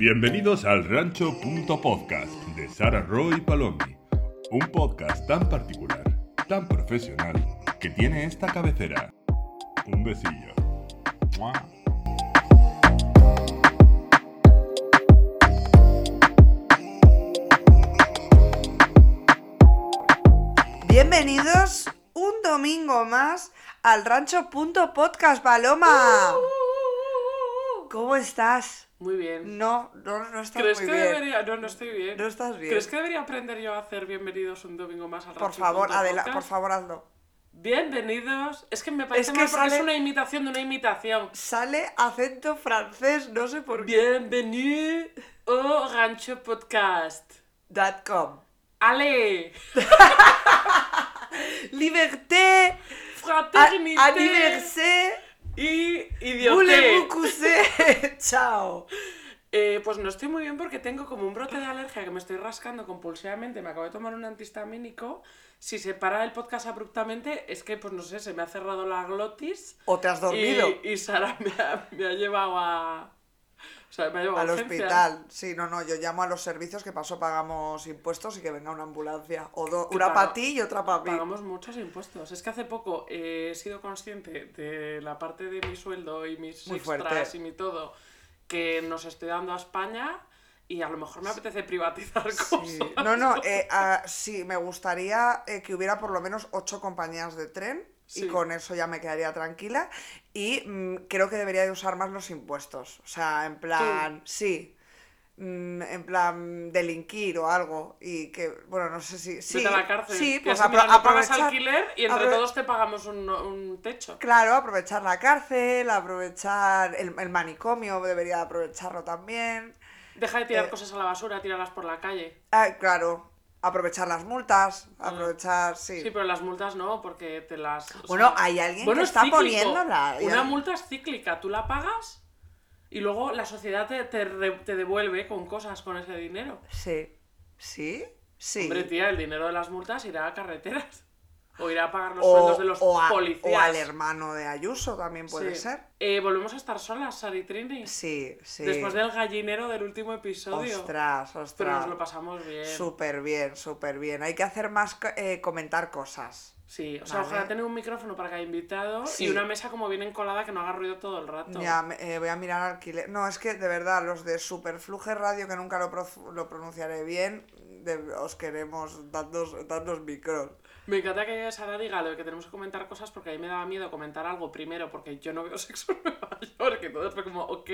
Bienvenidos al Rancho.podcast de Sara Roy Palomi, un podcast tan particular, tan profesional, que tiene esta cabecera. Un besillo. ¡Mua! Bienvenidos un domingo más al Rancho.podcast Paloma. ¿Cómo estás? Muy bien. No, no, no estás ¿Crees muy que bien. debería.? No, no estoy bien. No estás bien. ¿Crees que debería aprender yo a hacer bienvenidos un domingo más al Por favor, Punto adela- Podcast? por favor, hazlo. Bienvenidos. Es que me parece que mal porque sale- es una imitación de una imitación. Sale acento francés, no sé por qué. Bienvenido au Rancho Podcast. Dot com. Allez Liberté, Fraternité anniversaire, y idioté. Chao. Eh, pues no estoy muy bien porque tengo como un brote de alergia que me estoy rascando compulsivamente. Me acabo de tomar un antihistamínico. Si se para el podcast abruptamente, es que, pues no sé, se me ha cerrado la glotis. ¿O te has dormido? Y, y Sara me ha, me ha llevado a. O sea, me ha llevado a Al hospital. Sí, no, no, yo llamo a los servicios que paso pagamos impuestos y que venga una ambulancia. O do- una para ti y otra para mí. Pagamos muchos impuestos. Es que hace poco eh, he sido consciente de la parte de mi sueldo y mis Muy extras fuerte. y mi todo que nos estoy dando a España y a lo mejor me apetece privatizar cosas. Sí. No, no, eh, ah, sí, me gustaría eh, que hubiera por lo menos ocho compañías de tren Sí. y con eso ya me quedaría tranquila. Y mm, creo que debería de usar más los impuestos. O sea, en plan, sí. mm, En plan, delinquir o algo. Y que, bueno, no sé si. Sí, Vete a la cárcel. Sí, pues apro- no pagas aprovechar- alquiler y entre todos te pagamos un, un techo. Claro, aprovechar la cárcel, aprovechar el, el manicomio, debería de aprovecharlo también. Deja de tirar Eh, cosas a la basura, tírala por la calle. Ah, claro, aprovechar las multas, aprovechar, sí. Sí, pero las multas no, porque te las. Bueno, sea, hay alguien bueno, que es está cíclico. poniéndola. Una multa es cíclica, tú la pagas y luego la sociedad te, te, te devuelve con cosas con ese dinero. Sí. ¿Sí? Sí. Hombre, tía, el dinero de las multas irá a carreteras. O irá a pagar los o, sueldos de los o a- policías. o al hermano de Ayuso también puede Sí. ser. Eh, Volvemos a estar solas, Sari Trini. Sí, sí. Después del gallinero del último episodio. Ostras, Pero ostras. nos lo pasamos bien. Súper bien, súper bien. Hay que hacer más eh, comentar cosas. Sí, o sea, Vale. ojalá tener un micrófono para cada invitado Sí. y una mesa como bien encolada que no haga ruido todo el rato. Ya, eh, voy a mirar alquiler. No, es que de verdad, los de Superfluge Radio, que nunca lo, lo pronunciaré bien, de- os queremos dadnos, dadnos micros. Me encanta que Sara diga lo de que tenemos que comentar cosas porque a mí me daba miedo comentar algo primero porque yo no veo sexo en Nueva York, entonces fue como, ok.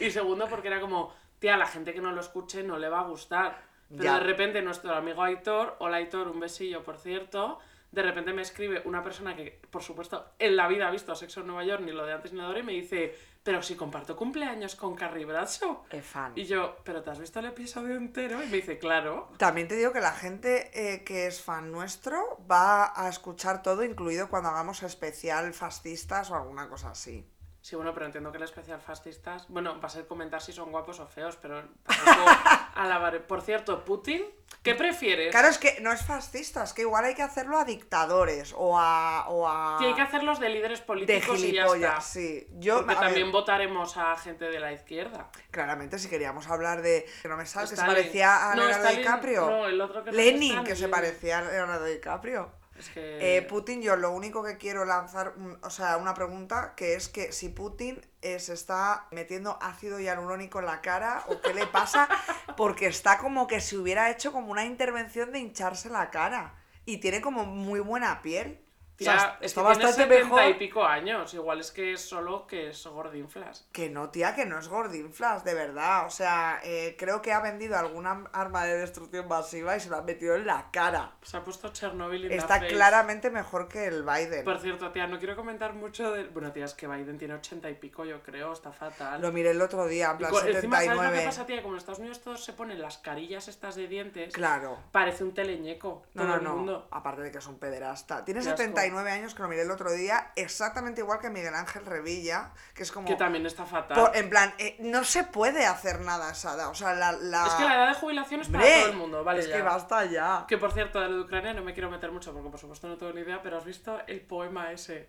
Y segundo porque era como, tía, la gente que no lo escuche no le va a gustar. Pero Ya. de repente nuestro amigo Aitor, hola Aitor, un besillo por cierto, de repente me escribe una persona que, por supuesto, en la vida ha visto sexo en Nueva York, ni lo de antes ni lo de ahora, y me dice, pero si comparto cumpleaños con Carrie Bradshaw. Eh, fan. Y yo, ¿pero te has visto el episodio entero? Y me dice, claro. También te digo que la gente eh, que es fan nuestro va a escuchar todo, incluido cuando hagamos especial fascistas o alguna cosa así. Sí, bueno, pero entiendo que el especial fascistas. Bueno, va a ser comentar si son guapos o feos, pero tampoco alabaré. Por cierto, Putin, ¿qué prefieres? Claro, es que no es fascista, es que igual hay que hacerlo a dictadores o a... O a... Tiene que hacerlos de líderes de políticos y ya está. sí. Yo, Porque a ver, también votaremos a gente de la izquierda. claramente, si queríamos hablar de... Que no me sale, que se parecía a No, Leonardo Stalin- DiCaprio. no, el otro que no Lenin, que se parecía a Leonardo DiCaprio. Es que. Eh, Putin, yo lo único que quiero lanzar, un- o sea, una pregunta, que es que si Putin eh, se está metiendo ácido hialurónico en la cara o qué le pasa, porque está como que si hubiera hecho como una intervención de hincharse la cara y tiene como muy buena piel. O sea, tía, es está que tiene bastante 70 mejor. y pico años. Igual es que es solo que es gordinflas. Que no, tía, que no es gordinflas, de verdad. O sea, eh, creo que ha vendido alguna arma de destrucción masiva y se lo ha metido en la cara. Se ha puesto Chernobyl en Está claramente mejor que el Biden. Por cierto, tía, no quiero comentar mucho de... Bueno, tía, es que Biden tiene 80 y pico, yo creo, está fatal. Lo miré el otro día, en plan co- encima, ¿sabes lo 79. que pasa, tía? Como en Estados Unidos todos se ponen las carillas estas de dientes, Claro. parece un teleñeco, No, todo no, el no. Aparte de que es un pederasta. Tiene Qué asco. 79 años, que lo miré el otro día, exactamente igual que Miguel Ángel Revilla, que es como... Que también está fatal. por- en plan, eh, no se puede hacer nada a esa edad. O sea, la... la... Es que la edad de jubilación es para todo el mundo, vale Es ya. que basta ya. Que por cierto, de lo de Ucrania no me quiero meter mucho porque por supuesto no tengo ni idea, pero has visto el poema ese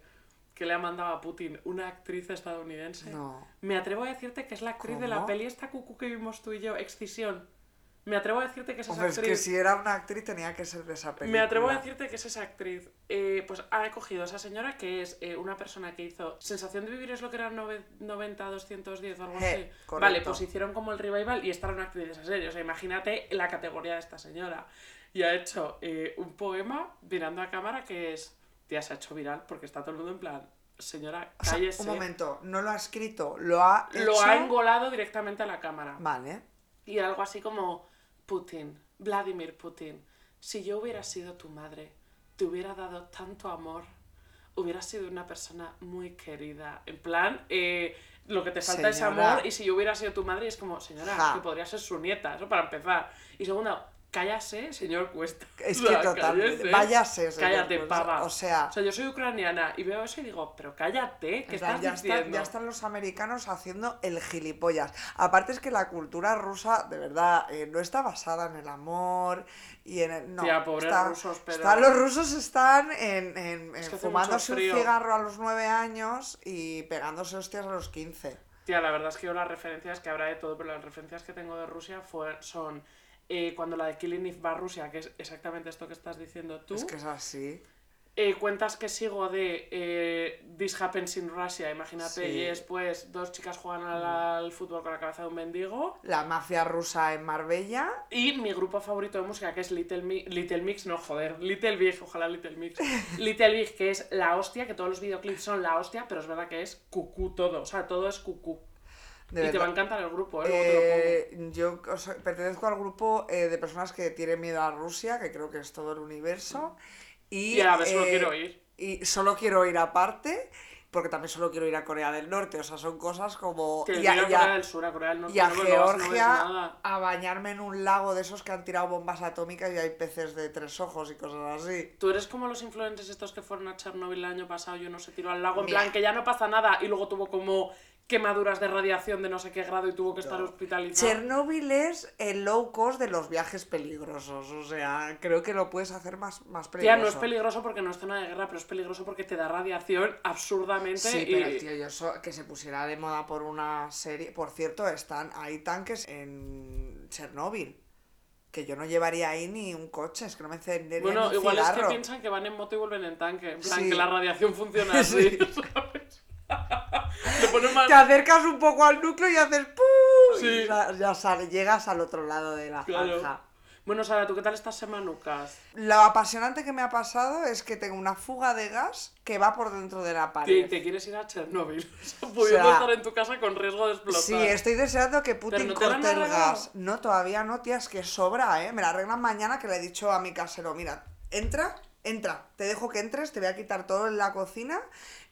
que le ha mandado a Putin una actriz estadounidense. No. Me atrevo a decirte que es la actriz de la ¿Cómo? peli esta cucú que vimos tú y yo, Excisión. Me atrevo a decirte que es esa Hombre, es actriz. que si era una actriz tenía que ser de esa película. Me atrevo a decirte que es esa actriz. Eh, pues ha cogido a esa señora que es eh, una persona que hizo Sensación de vivir es lo que era nove- 90, 210 o algo Eh, así. correcto. Vale, pues hicieron como el revival y esta era una actriz de esa serie. O sea, imagínate la categoría de esta señora. Y ha hecho un poema mirando a cámara que es. Tía, se ha hecho viral porque está todo el mundo en plan. Señora, O sea, cállese. un momento, no lo ha escrito, lo ha Lo ha engolado directamente a la cámara. Vale. Y algo así como, Putin, Vladimir Putin, si yo hubiera sido tu madre, te hubiera dado tanto amor, hubieras sido una persona muy querida. En plan, eh, lo que te falta es amor y si yo hubiera sido tu madre es como, señora, Ja. que podría ser su nieta, eso para empezar. Y segundo, cállase, señor Cuesta. Es O que totalmente. Váyase, señor Cállate, pava. O sea- o sea, yo soy ucraniana y veo eso y digo, pero cállate, ¿qué estás ya, diciendo? están, ya están los americanos haciendo el gilipollas. Aparte es que la cultura rusa, de verdad, eh, no está basada en el amor y en el... No, Tía, pobres está- rusos, pero- está- los rusos están en, en- Es en que hace fumándose un cigarro a los nueve años y pegándose hostias a los 15. Tía, la verdad es que yo las referencias, que habrá de todo, pero las referencias que tengo de Rusia fue, son eh, cuando la de Killing Eve va a Rusia, que es exactamente esto que estás diciendo tú. Es que es así. Eh, cuentas que sigo de eh, This Happens in Russia, imagínate, Sí. y después dos chicas juegan al, al fútbol con la cabeza de un mendigo. La mafia rusa en Marbella. Y mi grupo favorito de música, que es Little, Mi- Little Mix, no joder, Little Big, ojalá Little Mix. Little Big, que es la hostia, que todos los videoclips son la hostia, pero es verdad que es cucú todo, o sea, todo es cucú. De y te va a encantar el grupo, ¿eh? Eh, yo o sea, pertenezco al grupo eh, de personas que tienen miedo a Rusia, que creo que es todo el universo. Y, Y a ver, solo eh, quiero ir. Y solo quiero ir aparte, porque también solo quiero ir a Corea del Norte. O sea, son cosas como. Que y a, a Corea del Sur, a Corea del Norte, y a no, no no Georgia nada. a bañarme en un lago de esos que han tirado bombas atómicas y hay peces de tres ojos y cosas así. Tú eres como los influencers estos que fueron a Chernobyl el año pasado y uno se tiró al lago, en Mira. plan que ya no pasa nada y luego tuvo como quemaduras de radiación de no sé qué grado y tuvo que estar No. hospitalizado. Chernobyl es el low cost de los viajes peligrosos. O sea, creo que lo puedes hacer más, más peligroso. no es peligroso porque no es zona de guerra, pero es peligroso porque te da radiación absurdamente Sí, y... pero tío, yo eso, que se pusiera de moda por una serie. Por cierto, están hay tanques en Chernóbil. Que yo no llevaría ahí ni un coche, es que no me encendería Bueno, ni un igual es que piensan que van en moto y vuelven en tanque. En plan, Sí. que la radiación funciona así, Sí. ¿sabes? Más... Te acercas un poco al núcleo y haces ¡pum! Sí. Y ya, ya sale, llegas al otro lado de la Claro. Bueno, Sara, ¿tú qué tal estas semanucas? Lo apasionante que me ha pasado es que tengo una fuga de gas que va por dentro de la Te, pared. te quieres ir a o sea, pudiendo estar en tu casa con riesgo de explotar. Sí, estoy deseando que Putin no te corte el gas. No, todavía no, tía, es que sobra, ¿eh? Me la arreglan mañana que le he dicho a mi casero, mira, entra, entra, te dejo que entres, te voy a quitar todo en la cocina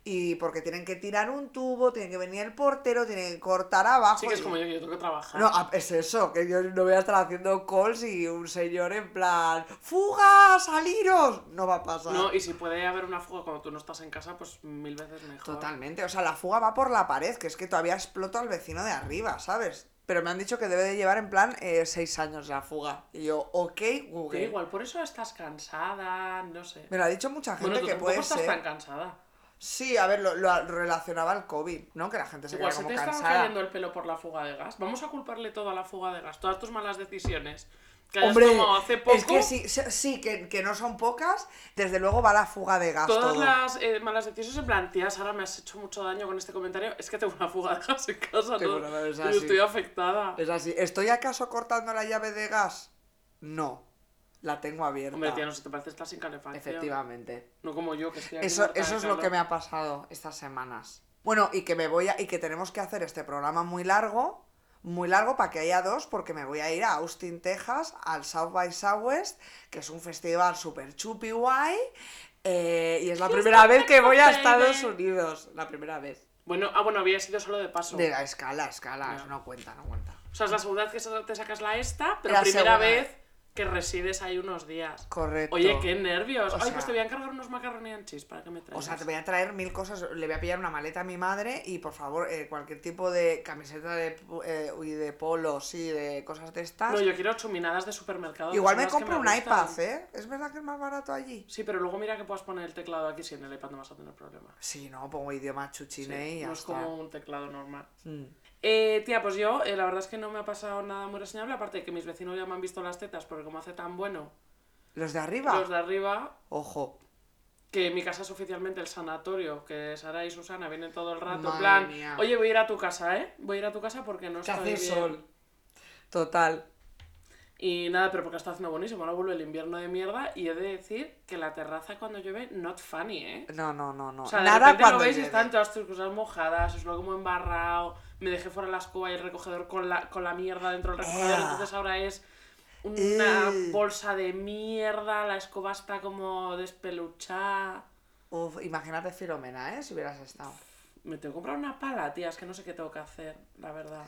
y porque tienen que tirar un tubo, tiene que venir el portero, tienen que cortar abajo. Sí, que es y- como yo, que yo tengo que trabajar. No, ah, es eso, que yo no voy a estar haciendo calls y un señor en plan, ¡fuga, saliros! No va a pasar. No, y si puede haber una fuga cuando tú no estás en casa, pues mil veces mejor. Totalmente, o sea, la fuga va por la pared, que es que todavía explota al vecino de arriba, ¿sabes? Pero me han dicho que debe de llevar en plan eh, seis años la fuga. Y yo, ok, Google. Que igual, por eso estás cansada, no sé. Me lo ha dicho mucha gente Bueno, tú que puede estás ser. tan cansada. Sí, a ver, lo, lo relacionaba al COVID, ¿no? Que la gente se Igual queda se como te está cansada. cayendo el pelo por la fuga de gas. Vamos a culparle todo a la fuga de gas, todas tus malas decisiones. Que Hombre, tomado hace poco. es que sí, sí, que, que no son pocas, desde luego va la fuga de gas Todas todo. las eh, malas decisiones en plan, tía, Sara, me has hecho mucho daño con este comentario. Es que tengo una fuga de gas en casa, ¿no? bueno, es así. estoy afectada. Es así, ¿estoy acaso cortando la llave de gas? No, la tengo abierta. Hombre, tía, no te parece estás sin calefacción. Efectivamente. No como yo, que estoy aquí Eso, eso es lo que me ha pasado estas semanas. Bueno, y que me voy a, y que tenemos que hacer este programa muy largo, muy largo para que haya dos, porque me voy a ir a Austin, Texas, al South by Southwest, que es un festival súper chupi guay. eh, y es la primera vez que voy a. Estados Unidos. La primera vez. Bueno, ah, bueno, había sido solo de paso. De la escala, escala, eso no cuenta, no cuenta. O sea, es la segunda vez que te sacas la esta, pero La primera segunda vez que resides ahí unos días. Correcto. Oye, qué nervios. O Ay, pues te voy a encargar unos macaroni and cheese para que me traigas. O sea, te voy a traer mil cosas. Le voy a pillar una maleta a mi madre y por favor, eh, cualquier tipo de camiseta de, eh, y de polo, sí, de cosas de estas. No, yo quiero chuminadas de supermercado. Igual me compro un gustan. iPad, ¿eh? ¿Es verdad que es más barato allí? Sí, pero luego mira que puedas poner el teclado aquí, si en el iPad no vas a tener problema. Sí, no, pongo idioma chuchine Sí, y ya no es está. como un teclado normal. Mm. Eh, tía, pues yo, eh, la verdad es que no me ha pasado nada muy reseñable, aparte de que mis vecinos ya me han visto las tetas, porque como hace tan bueno, ¿Los de arriba? los de arriba, Ojo. que mi casa es oficialmente el sanatorio, que Sara y Susana vienen todo el rato, en plan, mía. oye, voy a ir a tu casa, ¿eh? Voy a ir a tu casa porque no estoy hace bien". sol. Total. Y nada, pero porque está haciendo buenísimo, ahora vuelve el invierno de mierda, y he de decir que la terraza cuando llueve, not funny, ¿eh? No, no, no, no. O sea, de Nada repente cuando lo veis llueve. están todas tus cosas mojadas, os lo como embarrado, me dejé fuera la escoba y el recogedor con la, con la mierda dentro del recogedor, Ea. entonces ahora es una Eh. bolsa de mierda, la escoba está como despeluchada. Uf, imagínate Filomena, ¿eh? Si hubieras estado. Me tengo que comprar una pala, tía, es que no sé qué tengo que hacer, la verdad.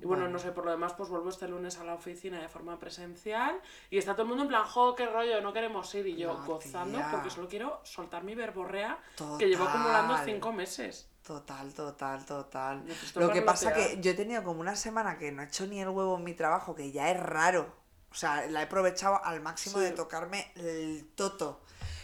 Y bueno, Bueno. no sé, por lo demás, pues vuelvo este lunes a la oficina de forma presencial y está todo el mundo en plan, jo, qué rollo, no queremos ir. Y yo No, gozando tía. porque solo quiero soltar mi verborrea que llevo Total. acumulando cinco meses. Total, total, total. Necesito Lo que pasa que yo he tenido como una semana que no he hecho ni el huevo en mi trabajo, que ya es raro. O sea, la he aprovechado al máximo Sí. de tocarme el toto.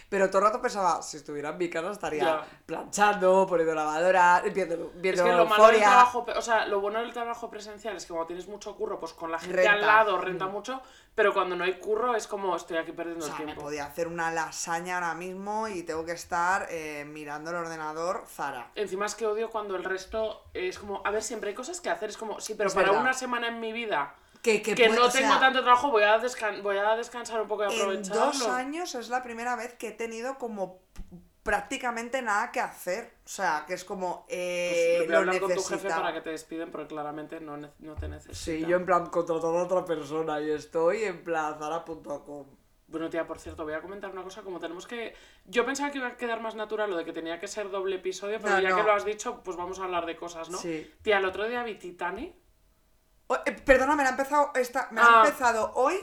Pero todo el rato pensaba, si estuviera en mi casa estaría Ya. planchando, poniendo lavadora, viendo, Es viendo que lo malo del trabajo, o sea, lo bueno del trabajo presencial es que cuando tienes mucho curro, pues con la gente Renta. al lado renta mucho, pero cuando no hay curro es como estoy aquí perdiendo O sea, el me tiempo. podía hacer una lasaña ahora mismo y tengo que estar eh, mirando el ordenador Zara. Encima es que odio cuando el resto es como, a ver, siempre hay cosas que hacer, es como, sí, pero Es para verdad. una semana en mi vida Que, que, puede- no o tengo sea, tanto trabajo, voy a, descan- voy a descansar un poco y En aprovecharlo. dos años es la primera vez que he tenido como prácticamente nada que hacer. O sea, que es como Pues eh, voy a lo hablar con tu jefe para que te despiden porque claramente no, no te necesita. Sí, yo en plan contratar a otra persona y estoy en plan zara.com. Bueno, tía, por cierto, voy a comentar una cosa, como tenemos que... Yo pensaba que iba a quedar más natural lo de que tenía que ser doble episodio, pero No, ya no. que lo has dicho, pues vamos a hablar de cosas, ¿no? Sí. Tía, el otro día vi Titanic. Oh, eh, perdona, me la ha empezado esta, me la Ah. ha empezado hoy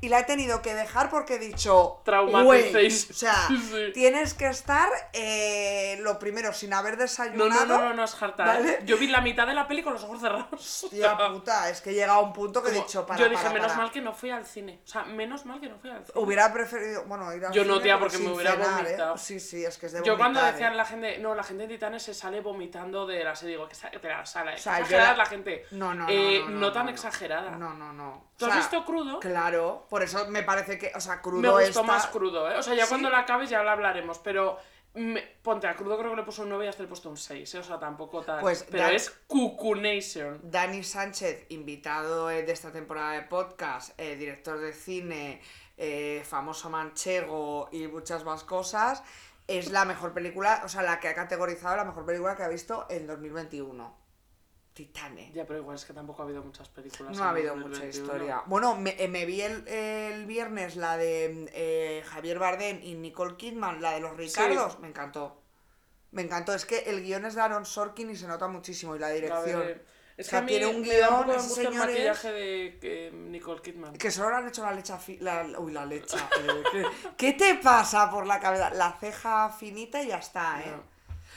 y la he tenido que dejar porque he dicho Traumaticéis. O sea, Sí. tienes que estar eh, lo primero sin haber No, desayunado. no, no, no, no es harta. ¿eh? ¿Vale? Yo vi la mitad de la peli con los ojos cerrados. Hostia puta, es que he llegado a un punto que he dicho para. yo dije, para, menos para". mal que no fui al cine. O sea, menos mal que no fui al cine. Hubiera preferido, bueno, ir al Yo no, cine, tía, pero porque me hubiera cenar, ¿eh? vomitado. Sí, sí, es que es de Yo cuando vomitar, decían ¿eh? la gente, no, la gente en Titanes se sale vomitando de la serie, digo, que de la sala, O sea, exagerada la- la gente. No, no, no, Eh, no, no, tan no. exagerada. No, no, no. ¿Tú has visto crudo? Claro, por eso me parece que, o sea, crudo Me gustó está- más crudo, ¿eh? O sea, ya ¿Sí? cuando la acabes ya la hablaremos, pero me- ponte a crudo creo que le puso un 9 y hasta le he puesto un 6, ¿eh? O sea, tampoco tal. Pues, pero Dan- es Cucunation. Dani Sánchez, invitado eh, de esta temporada de podcast, eh, director de cine, eh, famoso manchego y muchas más cosas, es la mejor película, o sea, la que ha categorizado la mejor película que ha visto en 2021. Titane. Ya, pero igual es que tampoco ha habido muchas películas. No ha habido 2021. mucha historia. Bueno, me, eh, me vi el, el viernes la de eh, Javier Bardem y Nicole Kidman, la de los Ricardos. Me encantó. Me encantó. Es que el guion es de Aaron Sorkin y se nota muchísimo. Y la La dirección. Es O que a mí tiene un me guion, ese angustia el maquillaje de Nicole Kidman. Que solo le han hecho la lecha fi- la, Uy, la lecha. eh, ¿qué, qué te pasa por la cabeza? La ceja finita y ya está, ¿eh? No.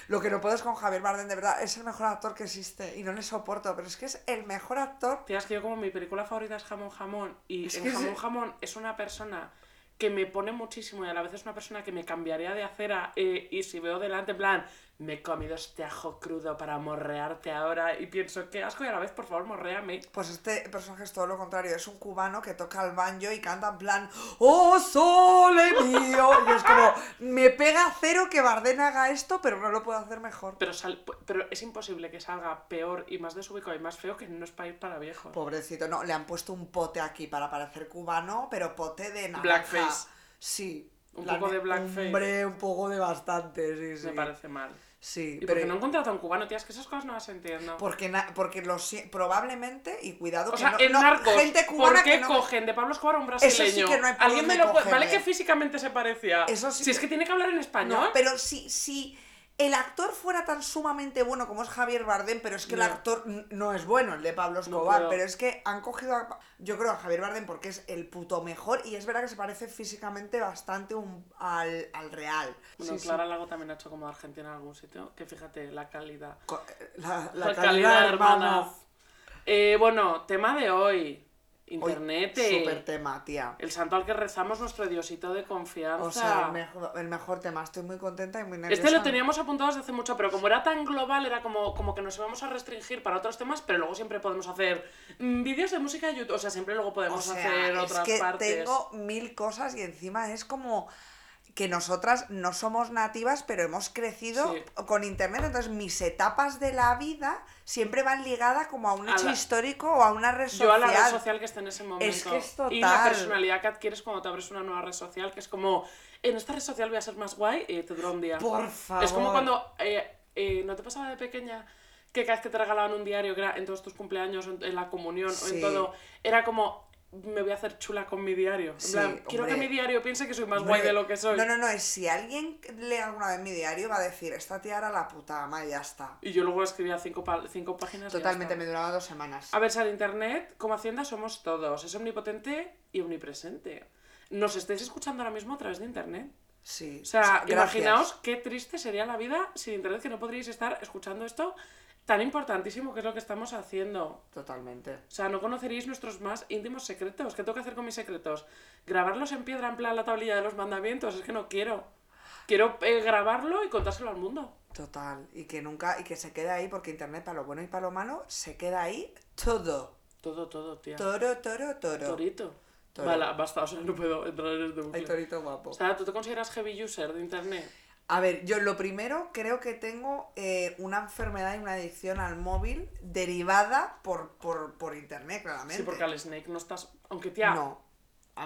Lo que no puedo es con Javier Bardem, de verdad. Es el mejor actor que existe. Y no le soporto. Pero es que es el mejor actor. Tía, es que yo como mi película favorita es Jamón Jamón y Es en Jamón. Jamón es una persona que me pone muchísimo y a la vez es una persona que me cambiaría de acera eh, y si veo delante en plan me he comido este ajo crudo para morrearte ahora y pienso qué asco y a la vez por favor morréame Pues este personaje es todo lo contrario. Es un cubano que toca el banjo y canta en plan ¡Oh, sole mío! Y es como, me pega cero que Bardem haga esto, pero no lo puedo hacer mejor. pero, sal- pero es imposible que salga peor y más desubicado y más feo que no es para ir para viejos Pobrecito, no, le han puesto un pote aquí para parecer cubano, pero pote de naranja. Blackface. Sí. Un poco de blackface. Hombre, un poco de bastante, sí, sí. me parece mal Sí, y pero... porque no he contratado a un cubano tías que esas cosas no las entiendo Porque, na- porque lo si- probablemente, y cuidado O que sea, no, en no, Narcos, gente cubana ¿por qué que no... cogen de Pablo Escobar a un Eso sí brasileño? que no hay Alguien me lo puede... Vale que físicamente se parecía. Eso sí si es que- que tiene que hablar en español. No, pero sí, sí, el actor fuera tan sumamente bueno como es Javier Bardem, pero es que No. el actor no es bueno, el de Pablo Escobar, pero es que han cogido, a- yo creo, a Javier Bardem porque es el puto mejor y es verdad que se parece físicamente bastante un- al, al real. Bueno, Sí, sí. Clara Lago también ha hecho como Argentina en algún sitio, que fíjate, la calidad. Co- La, La, la calidad, calidad, hermana. Eh, bueno, tema de hoy. Hoy, Internet. Súper tema, tía. El santo al que rezamos, nuestro diosito de confianza. O sea, el mejor, el mejor tema. Estoy muy contenta y muy nerviosa. Este lo teníamos apuntado desde hace mucho, pero como era tan global, era como, como que nos íbamos a restringir para otros temas, pero luego siempre podemos hacer mm, vídeos de música de YouTube. O sea, siempre luego O podemos sea, hacer es otras que partes. tengo mil cosas y encima es como que nosotras no somos nativas, pero hemos crecido Sí. con internet, entonces mis etapas de la vida siempre van ligadas como a un A hecho la- histórico o a una red social. Yo a la red social que está en ese momento. Es que es Y la total. personalidad que adquieres cuando te abres una nueva red social, que es como, en esta red social voy a ser más guay y te dura un día. Por favor. Es como cuando, eh, eh, ¿no te pasaba de pequeña que cada vez que te regalaban un diario, que era en todos tus cumpleaños, en, la comunión o en todo, era como, me voy a hacer chula con mi diario. En Sí, plan, quiero que mi diario piense que soy más Hombre, guay de lo que soy. No, no, no, es si alguien lee alguna vez mi diario va a decir, esta tía era la puta ama y ya está. Y yo luego escribía cinco, cinco páginas. Totalmente, me duraba dos semanas. A ver, si el internet, como Hacienda, somos todos. Es omnipotente y omnipresente. Nos estáis escuchando ahora mismo a través de internet. Sí. O sea, gracias. imaginaos qué triste sería la vida sin internet, que no podríais estar escuchando esto tan importantísimo que es lo que estamos haciendo. Totalmente. O sea, no conoceríais nuestros más íntimos secretos. ¿Qué tengo que hacer con mis secretos? ¿Grabarlos en piedra en plan la tablilla de los mandamientos? Es que no quiero. Quiero eh, grabarlo y contárselo al mundo. Total. Y que nunca, y que se quede ahí, porque internet para lo bueno y para lo malo, se queda ahí todo. Todo, todo, tía. Toro, toro, toro. Torito. Toro. Vale, basta, o sea, no puedo entrar en este bucle. torito guapo. O sea, ¿tú te consideras heavy user de internet? A ver, yo lo primero creo que tengo eh, una enfermedad y una adicción al móvil derivada por, por, por internet, claramente. Sí, porque al Snake no estás... Aunque, tía, No.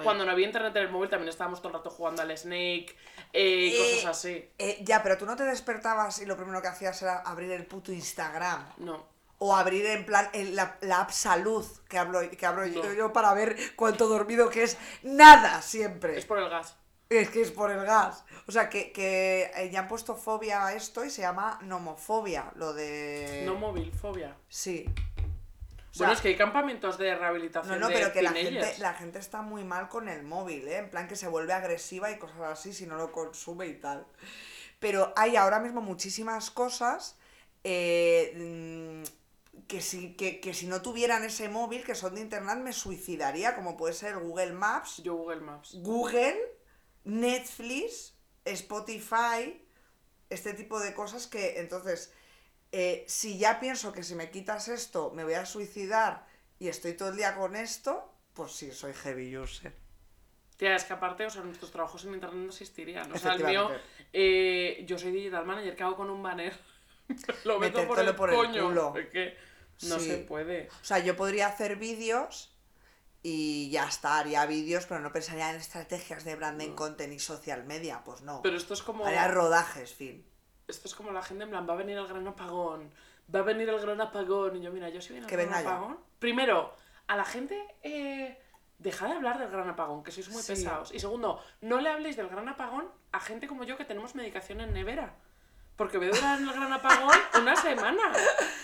Cuando no había internet en el móvil también estábamos todo el rato jugando al Snake eh, y Eh, cosas así. Eh, ya, pero tú no te despertabas y lo primero que hacías era abrir el puto Instagram. No. O abrir en plan la, la app salud que hablo, que abro yo, No. yo para ver cuánto dormido que es. Nada siempre. Es por el gas. Es que es por el gas. O sea, que, que eh, ya han puesto fobia a esto y se llama nomofobia, lo de... No móvil, fobia. Sí. O bueno, es que hay campamentos de rehabilitación No, no, de pero que la teenagers. gente, la gente está muy mal con el móvil, ¿eh? En plan que se vuelve agresiva y cosas así si no lo consume y tal. Pero hay ahora mismo muchísimas cosas eh, mm, que, si, que, que si no tuvieran ese móvil, que son de internet, me suicidaría, como puede ser Google Maps, Yo Google Maps. Google, Netflix, Spotify, este tipo de cosas que entonces, eh, si ya pienso que si me quitas esto me voy a suicidar y estoy todo el día con esto, pues sí, soy heavy user. Tía, es que aparte, o sea, nuestros trabajos en internet no existirían. O sea, el mío, eh, yo soy digital manager, ¿qué hago con un banner? Lo meto por el por el coño. culo. Es que no Sí. se puede. O sea, yo podría hacer vídeos y ya está, haría vídeos, pero no pensaría en estrategias de branding, content y social media, pues no. Pero esto es como... Haría rodajes, fin. Esto es como la gente en plan, va a venir el gran apagón, va a venir el gran apagón. Y yo, mira, yo si viene el Que gran ya. apagón. Primero, a la gente, eh, deja de hablar del gran apagón, que sois muy Sí. pesados. Y segundo, no le habléis del gran apagón a gente como yo que tenemos medicación en nevera. Porque voy a durar en el gran apagón una semana.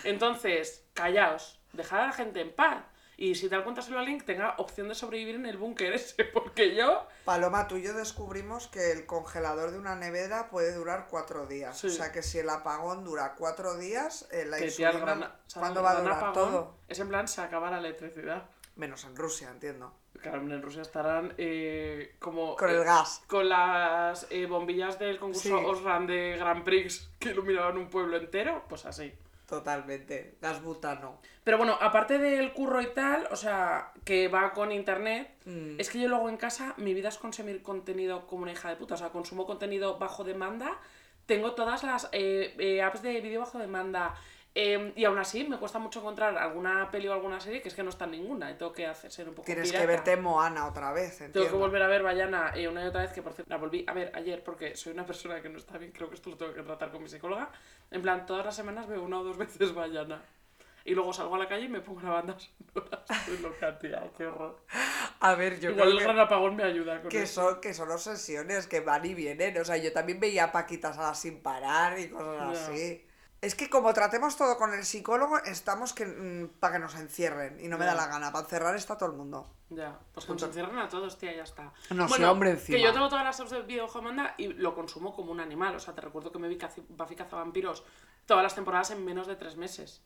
Entonces, callaos, dejad a la gente en paz. Y si tal cuentaselo a que tenga opción de sobrevivir en el búnker ese, porque yo Paloma, tú y yo descubrimos que el congelador de una nevera puede durar cuatro días. Sí. O sea que si el apagón dura cuatro días, eh, la insulina, gran, ¿cuándo va a durar apagón todo? Es en plan, se acaba la electricidad. Menos en Rusia, entiendo. Claro, en Rusia estarán eh, como... Con eh, el gas. Con las eh, bombillas del concurso Sí. Osram de Grand Prix que iluminaban un pueblo entero, pues así. Totalmente. Gas butano. Pero bueno, aparte del curro y tal, o sea, que va con internet, Mm. es que yo luego en casa, mi vida es consumir contenido como una hija de puta, o sea, consumo contenido bajo demanda, tengo todas las eh, eh, apps de vídeo bajo demanda, eh, y aún así me cuesta mucho encontrar alguna peli o alguna serie que es que no está ninguna, y tengo que hacer ser un poco Tienes pirata. que verte Moana otra vez, Tengo entiendo. que volver a ver Bayana eh, una y otra vez, que por cierto la volví a ver ayer porque soy una persona que no está bien, creo que esto lo tengo que tratar con mi psicóloga. En plan, todas las semanas veo una o dos veces Bayana. y luego salgo a la calle y me pongo la banda sonora. Estoy loca, tía, qué horror. A ver, yo Igual creo el gran apagón me ayuda con que eso. son, que son obsesiones que van y vienen. O sea, yo también veía Paquitas a sin parar y cosas así. Es que como tratemos todo con el psicólogo, estamos que para que nos encierren. Y no me da la gana. Para encerrar está todo el mundo. Ya, pues que nos encierran a todos, tía, ya está. No sé, hombre, encima. Que yo tengo todas las apps de videojuegos y lo consumo como un animal. O sea, te recuerdo que me vi Buffy Cazavampiros todas las temporadas en menos de tres meses.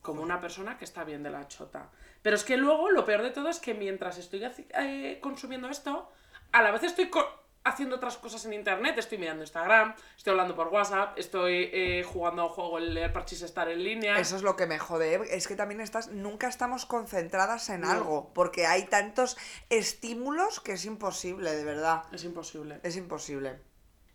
Como una persona que está bien de la chota. Pero es que luego lo peor de todo es que mientras estoy eh, consumiendo esto, a la vez estoy co- haciendo otras cosas en internet. Estoy mirando Instagram, estoy hablando por WhatsApp, estoy eh, jugando a un juego, el el Parchís Estar en línea. Eso es lo que me jode. ¿eh? Es que también estás, nunca estamos concentradas en No. algo. Porque hay tantos estímulos que es imposible, de verdad. Es imposible. Es imposible.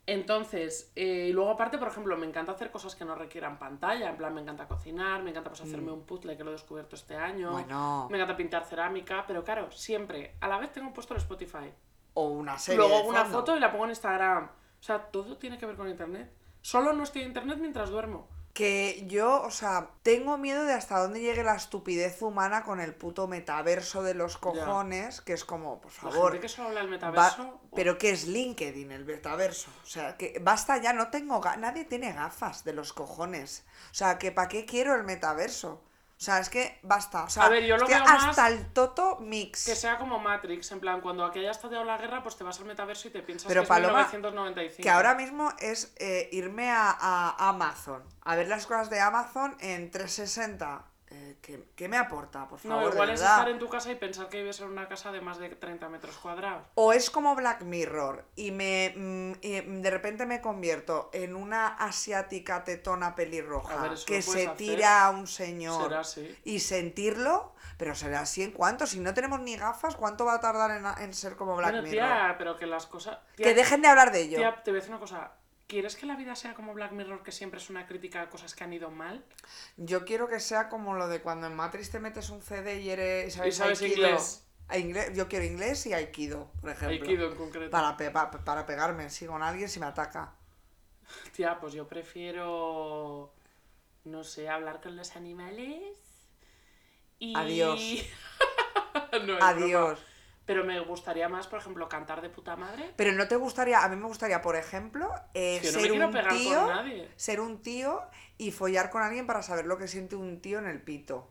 Entonces, eh, y luego aparte, por ejemplo, me encanta hacer cosas que no requieran pantalla, en plan, me encanta cocinar, me encanta pues hacerme un puzzle que lo he descubierto este año, Mm. Bueno. me encanta pintar cerámica, pero claro, siempre, a la vez tengo puesto el Spotify, O una serie. luego hago una foto y la pongo en Instagram, o sea, todo tiene que ver con internet, solo no estoy en internet mientras duermo. Que yo, o sea, tengo miedo de hasta dónde llegue la estupidez humana con el puto metaverso de los cojones, que es como, por favor. gente que solo habla va- metaverso, Pero ¿qué es LinkedIn, el metaverso? O sea, que basta ya, no tengo ga- nadie tiene gafas de los cojones. O sea, que ¿para qué quiero el metaverso? O sea, es que basta. O sea, A ver, yo lo veo más hasta el toto mix. que sea como Matrix, en plan, cuando aquí haya estado la guerra, pues te vas al metaverso y te piensas Pero que Paloma, es 1995. Que ahora mismo es eh, irme a, a Amazon, a ver las cosas de Amazon en 360. Eh, ¿qué, qué me aporta, por favor? No, igual es estar en tu casa y pensar que vives en una casa de más de 30 metros cuadrados. O es como Black Mirror y me mm, y de repente me convierto en una asiática tetona pelirroja ver, que se hacer. tira a un señor y sentirlo, pero será así en cuánto, si no tenemos ni gafas, ¿cuánto va a tardar en, en ser como Black Bueno, Mirror? tía, pero que las cosas... tía, que dejen de hablar de ello. Tía, te voy a decir una cosa. ¿Quieres que la vida sea como Black Mirror, que siempre es una crítica a cosas que han ido mal? Yo quiero que sea como lo de cuando en Matrix te metes un CD y eres Y sabes inglés. A inglés- Yo quiero inglés y Aikido, por ejemplo. Aikido en concreto. Para, pe- pa- para pegarme, sí, con alguien si me ataca. Tía, pues yo prefiero... No sé, hablar con los animales. Y... Adiós. No, Adiós. Pero me gustaría más, por ejemplo, cantar de puta madre. Pero no te gustaría, a mí me gustaría, por ejemplo, eh, no ser, un tío, ser un tío y follar con alguien para saber lo que siente un tío en el pito.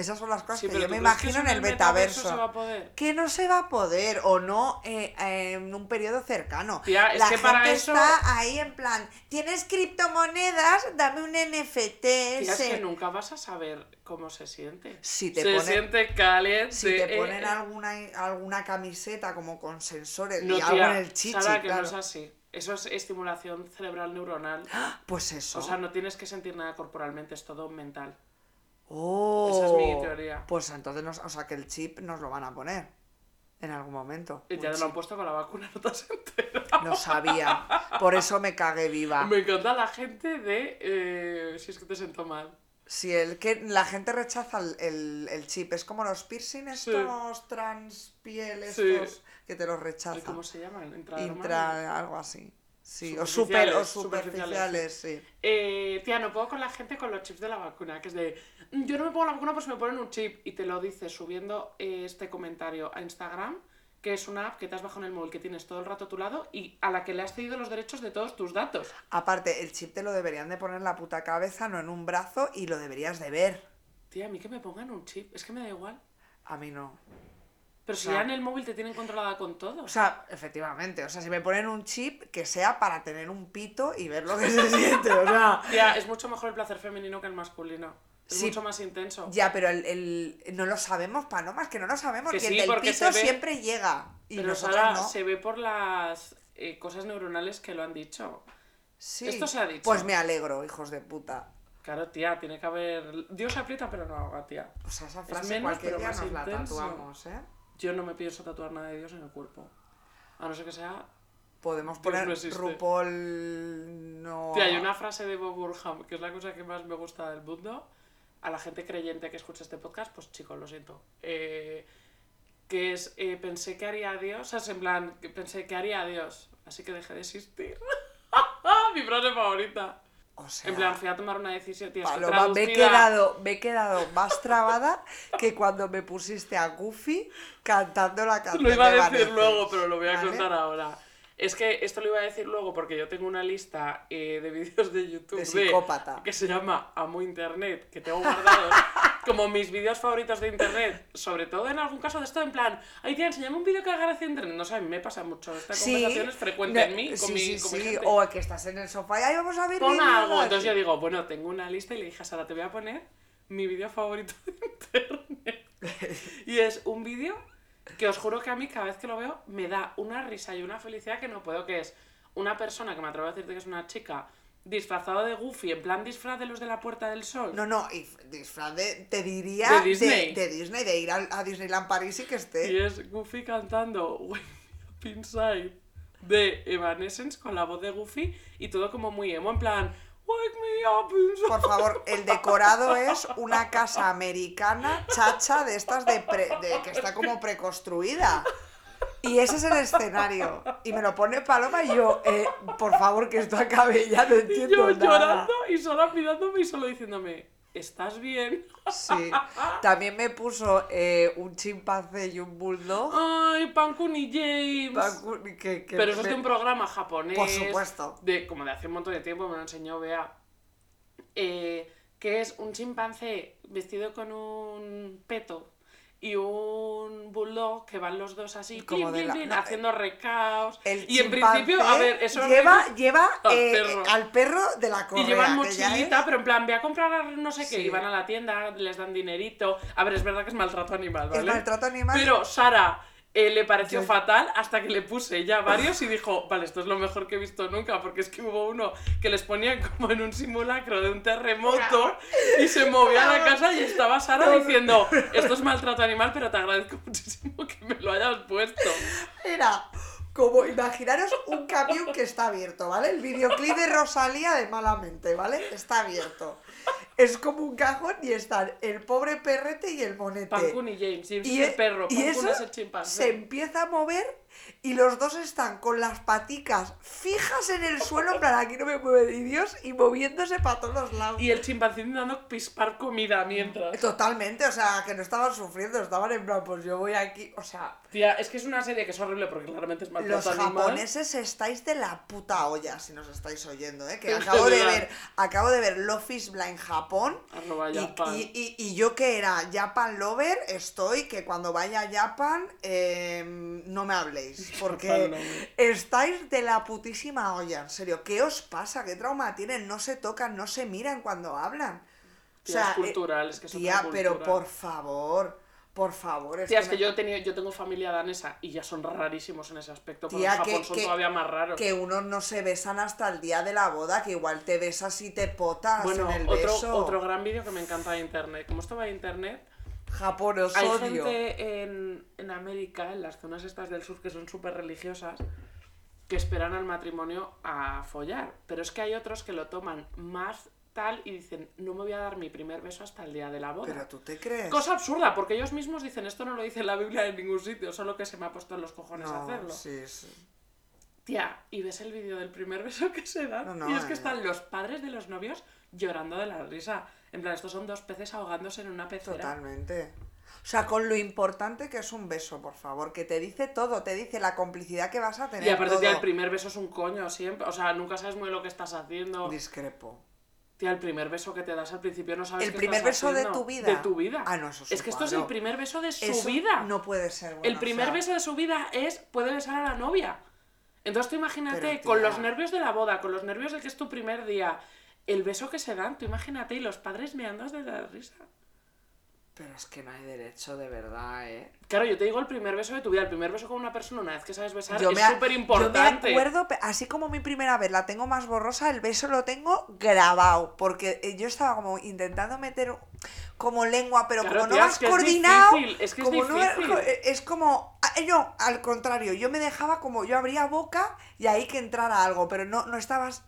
Esas son las cosas Sí, que yo ¿tú me imagino en el metaverso. se va a poder? Que no se va a poder, o no eh, eh, en un periodo cercano. Tía, es La que gente para eso- está ahí en plan, ¿tienes criptomonedas? Dame un NFT. Tía, es ese". que nunca vas a saber cómo se siente. Si te se ponen- siente caliente. Si te eh, ponen eh. alguna, alguna camiseta como con sensores No, y algo en el chichi, Sara, que claro. no es así. Eso es estimulación cerebral neuronal. Pues eso. O sea, no tienes que sentir nada corporalmente, es todo mental. Oh, Esa es mi teoría. Pues entonces, nos, o sea, que el chip nos lo van a poner en algún momento. Y ya te lo han puesto con la vacuna, no te has enterado. No sabía. Por eso me cagué viva. Me encanta la gente de. eh, si es que te siento mal. Si el que la gente rechaza el, el- el chip, es como los piercing Sí. estos Sí. estos que te los rechazan. ¿Cómo se llaman? Intradermal. Intra, algo así. Sí, o super o Superficiales, superficiales, sí. Eh, tía, no puedo con la gente con los chips de la vacuna, que es de, "Mm, yo no me pongo la vacuna pues me ponen un chip y te lo dice subiendo eh, este comentario a Instagram, que es una app que te has bajado en el móvil que tienes todo el rato a tu lado y a la que le has cedido los derechos de todos tus datos. Aparte, el chip te lo deberían de poner en la puta cabeza, no en un brazo, y lo deberías de ver. Tía, a mí que me pongan un chip, es que me da igual. A mí no. Pero si ya en el móvil te tienen controlada con todo. O sea, efectivamente, o sea, si me ponen un chip que sea para tener un pito y ver lo que se siente, o sea. Tía, es mucho mejor el placer femenino que el masculino. Es Sí. mucho más intenso. Ya, pero el, el- no lo sabemos, Paloma, es que no lo sabemos. Que y el del pito ve- siempre llega. Y Pero Sara, no. se ve por las eh, cosas neuronales que lo han dicho. Sí. esto se ha dicho. Pues me alegro, hijos de puta. Claro, tía, tiene que haber. Dios aprieta, pero no ahoga, tía. O sea, esa Es frase menos, cualquier pero día más nos la tatuamos, ¿eh? Yo no me pienso tatuar nada de Dios en el cuerpo. A no ser que sea. Podemos Dios poner no. RuPaul no... Tía, hay una frase de Bob Burham que es la cosa que más me gusta del mundo. A la gente creyente que escucha este podcast, pues chicos, lo siento. Eh, que es, eh, pensé que haría Dios, o sea, es en plan, que pensé que haría Dios, así que dejé de existir. Mi frase favorita. O sea, En plan, fui a tomar una decisión, tío, Paloma, me he, quedado, me he quedado más trabada que cuando me pusiste a Goofy cantando la canción Lo iba a de decir Evanescence, luego, pero lo voy a ¿vale? contar ahora. Es que esto lo iba a decir luego porque yo tengo una lista eh, de vídeos de YouTube De psicópata. que se llama Amo Internet, que tengo guardados como mis vídeos favoritos de Internet, sobre todo en algún caso de esto, en plan, ay tía, enséñame un vídeo que haga gracia Internet. No sé, a mí me pasa mucho. Esta Sí, conversación es frecuente en mí, con sí, mi, sí, con mi gente. O que estás en el sofá y ahí vamos a ver Pon algo. Entonces yo digo, bueno, tengo una lista y le dije a Sara, te voy a poner mi vídeo favorito de internet. y es un vídeo que os juro que a mí cada vez que lo veo me da una risa y una felicidad que no puedo, que es una persona que me atrevo a decirte que es una chica disfrazada de Goofy, en plan disfraz de los de la Puerta del Sol. No, no, y disfraz de, te diría De Disney. de, Disney, de ir al- a, Disneyland París y que esté. Y es Goofy cantando Wake Me Up Inside de Evanescence con la voz de Goofy y todo como muy emo, en plan Wake Me Up Inside. Por favor, el decorado es una casa americana chacha de estas de, pre- de que está como preconstruida. Y ese es el escenario. Y me lo pone Paloma y yo, eh, por favor, que esto acabe ya, no Y entiendo yo nada. llorando y solo mirándome y solo diciéndome, ¿estás bien? Sí. También me puso eh, un chimpancé y un bulldog. Ay, Pankuni James. Pacu- que- que Pero eso es de un programa japonés. Por supuesto. De, como de hace un montón de tiempo, me lo enseñó Bea. Eh, que es un chimpancé vestido con un peto y un bulldog que van los dos así, Como la- no, haciendo recaos. El y en principio, a ver, eso lleva, es- lleva al eh, perro. al perro de la correa. Y llevan mochilita, pero en plan, ve a comprar no sé qué, Sí. y van a la tienda, les dan dinerito. A ver, es verdad que es maltrato animal, ¿vale? Es maltrato animal. Pero Sara eh, le pareció Yo- fatal hasta que le puse ya varios y dijo, vale, esto es lo mejor que he visto nunca, porque es que hubo uno que les ponían como en un simulacro de un terremoto y se movía la casa y estaba Sara diciendo, esto es maltrato animal, pero te agradezco muchísimo que me lo hayas puesto. Era como, imaginaros un camión que está abierto, ¿vale? El videoclip de Rosalía de Malamente, ¿vale? Está abierto. Es como un cajón y están el pobre perrete y el monete. Pancun y James, James Y, es e- el perro, y eso es el chimpancé. se empieza a mover y los dos están con las paticas fijas en el suelo, en plan, aquí no me mueve ni Dios, y moviéndose para todos lados. Y el chimpancé intentando pispar comida mientras. Totalmente, o sea, que no estaban sufriendo, estaban en plan, pues yo voy aquí, o sea, Tía, es que es una serie que es horrible porque claramente es los maltrato animal. japoneses estáis de la puta olla si nos estáis oyendo, ¿eh? Que acabo de ver, acabo de ver Love is Blind Japón Arroba y, Japan. y- y- y yo que era Japan Lover, estoy que cuando vaya a Japan eh, no me habléis, porque estáis de la putísima olla, en serio, ¿qué os pasa? ¿Qué trauma tienen? No se tocan, no se miran cuando hablan. Tía, es eh, cultural, es que es otra Tía, pero por favor, por favor. Tía, es que me- yo, he tenido, yo tengo familia danesa y ya son rarísimos en ese aspecto, pero Tía, en Japón que- son que- todavía más raros. Que unos no se besan hasta el día de la boda, que igual te besas y te potas Bueno, en el otro, beso. otro gran vídeo que me encanta de internet. Como esto va de internet, Japón os hay odio. gente en, en América, en las zonas estas del sur, que son súper religiosas, que esperan al matrimonio a follar. Pero es que hay otros que lo toman más tal y dicen, no me voy a dar mi primer beso hasta el día de la boda. Pero tú te crees. Cosa absurda, porque ellos mismos dicen, esto no lo dice la Biblia en ningún sitio, solo que se me ha puesto en los cojones no, hacerlo. sí, sí. Tía, y ves el vídeo del primer beso que se dan, No, no, y es que eh. están los padres de los novios llorando de la risa. En plan, estos son dos peces ahogándose en una pecera. Totalmente. O sea, con lo importante que es un beso, por favor, que te dice todo, te dice la complicidad que vas a tener. Y aparte, todo. tía, el primer beso es un coño siempre. O sea, nunca sabes muy bien lo que estás haciendo. Discrepo. Tía, el primer beso que te das al principio no sabes El qué primer estás beso de haciendo. tu vida. De tu vida. Ah, no, eso es Es que esto es el primer beso de su Eso vida. No puede ser. bueno, el primer o sea, beso de su vida es puede besar a la novia. Entonces tú imagínate, Pero, con tía. los nervios de la boda, con los nervios de que es tu primer día, el beso que se dan, tú imagínate, y los padres meando de la risa. Pero es que no hay derecho, de verdad, ¿eh? Claro, yo te digo el primer beso de tu vida, el primer beso con una persona una vez que sabes besar Yo es me, súper yo importante. me acuerdo, así como mi primera vez la tengo más borrosa, el beso lo tengo grabado, porque eh, yo estaba como intentando meter como lengua, pero Claro, como no vas es que es coordinado, difícil, es que es como no difícil. eh, es como, ah, no, al contrario, yo me dejaba como, yo abría boca y ahí que entrara algo, pero no, no estabas...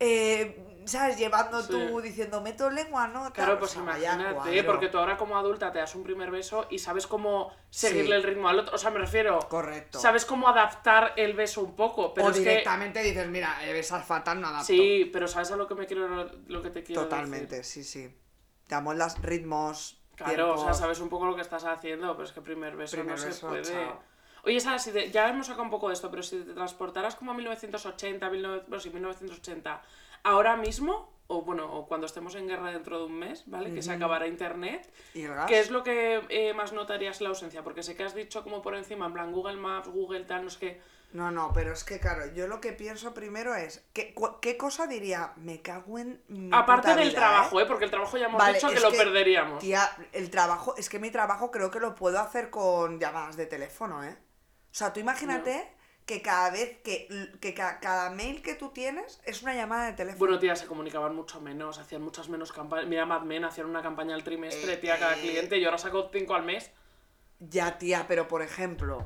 eh, ¿sabes? Llevando Sí. tú diciendo, meto lengua, ¿no? Claro, o pues sea, vaya imagínate, porque tú ahora como adulta te das un primer beso y sabes cómo Sí. seguirle el ritmo al otro. O sea, me refiero. Correcto. Sabes cómo adaptar el beso un poco, pero o es que. directamente dices, mira, besas fatal, no adapto. Sí, pero sabes a lo que me quiero lo que te quiero Totalmente, decir. sí, sí. Damos los ritmos, Claro, o sea, tiempos. sabes un poco lo que estás haciendo, pero es que primer beso Primer no se beso, puede. chao. Oye, Sara, si te- ya hemos sacado un poco de esto, pero si te transportaras como a 1980, 19 bueno, sí, 1980, ahora mismo, o bueno, o cuando estemos en guerra dentro de un mes, ¿vale? Que se acabará internet, ¿Y el gas? ¿qué es lo que eh, más notarías la ausencia? Porque sé que has dicho como por encima, en plan Google Maps, Google tal, no sé qué. No, no, pero es que claro, yo lo que pienso primero es, ¿qué, qué cosa diría? Me cago en mi Aparte puta del vida, trabajo, ¿eh? ¿eh? Porque el trabajo ya hemos Vale, dicho que es lo perderíamos. Tía, el trabajo, es que mi trabajo creo que lo puedo hacer con llamadas de teléfono, ¿eh? O sea, tú imagínate que cada vez que, que ca- cada mail que tú tienes es una llamada de teléfono. Bueno, tía, se comunicaban mucho menos, hacían muchas menos campañas. Mira, Mad Men hacían una campaña al trimestre, Eh, tía, cada eh. cliente, y ahora saco cinco al mes. Ya, tía, pero por ejemplo,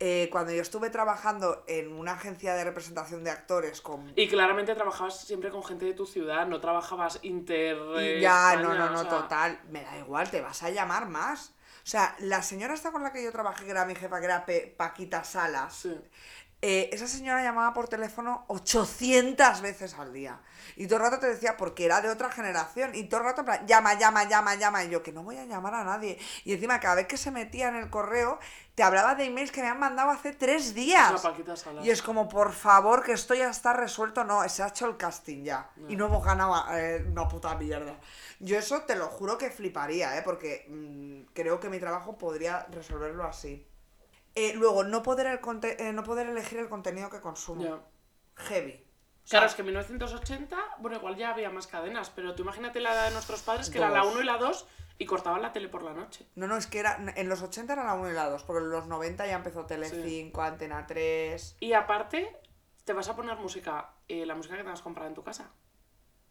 eh, cuando yo estuve trabajando en una agencia de representación de actores con... Y claramente trabajabas siempre con gente de tu ciudad, no trabajabas inter. eh, ya, España, no, no, no, o sea, total, me da igual, te vas a llamar más. O sea, la señora esta con la que yo trabajé, que era mi jefa, que era Pe- Paquita Salas, Sí. eh, esa señora llamaba por teléfono 800 veces al día. Y todo el rato te decía, porque era de otra generación, y todo el rato en plan, llama, llama, llama, llama, y yo, que no voy a llamar a nadie. Y encima, cada vez que se metía en el correo, te hablaba de emails que me han mandado hace tres días. Y es como, por favor, que esto ya está resuelto. No, se ha hecho el casting ya. Y no hemos ganado eh, una puta mierda. Yo eso te lo juro que fliparía, ¿eh? Porque mm, creo que mi trabajo podría resolverlo así. Eh, luego, no poder, el conte- eh, no poder elegir el contenido que consumo. Heavy. O sea, Claro, es que en 1980, bueno, igual ya había más cadenas, pero tú imagínate la edad de nuestros padres, que era la Dos. 1 y la 2, y cortaban la tele por la noche. No, no, es que era, en los 80 era la 1 y la 2, porque en los 90 ya empezó Telecinco, Antena 3... Y aparte, te vas a poner música, eh, la música que te has comprado en tu casa.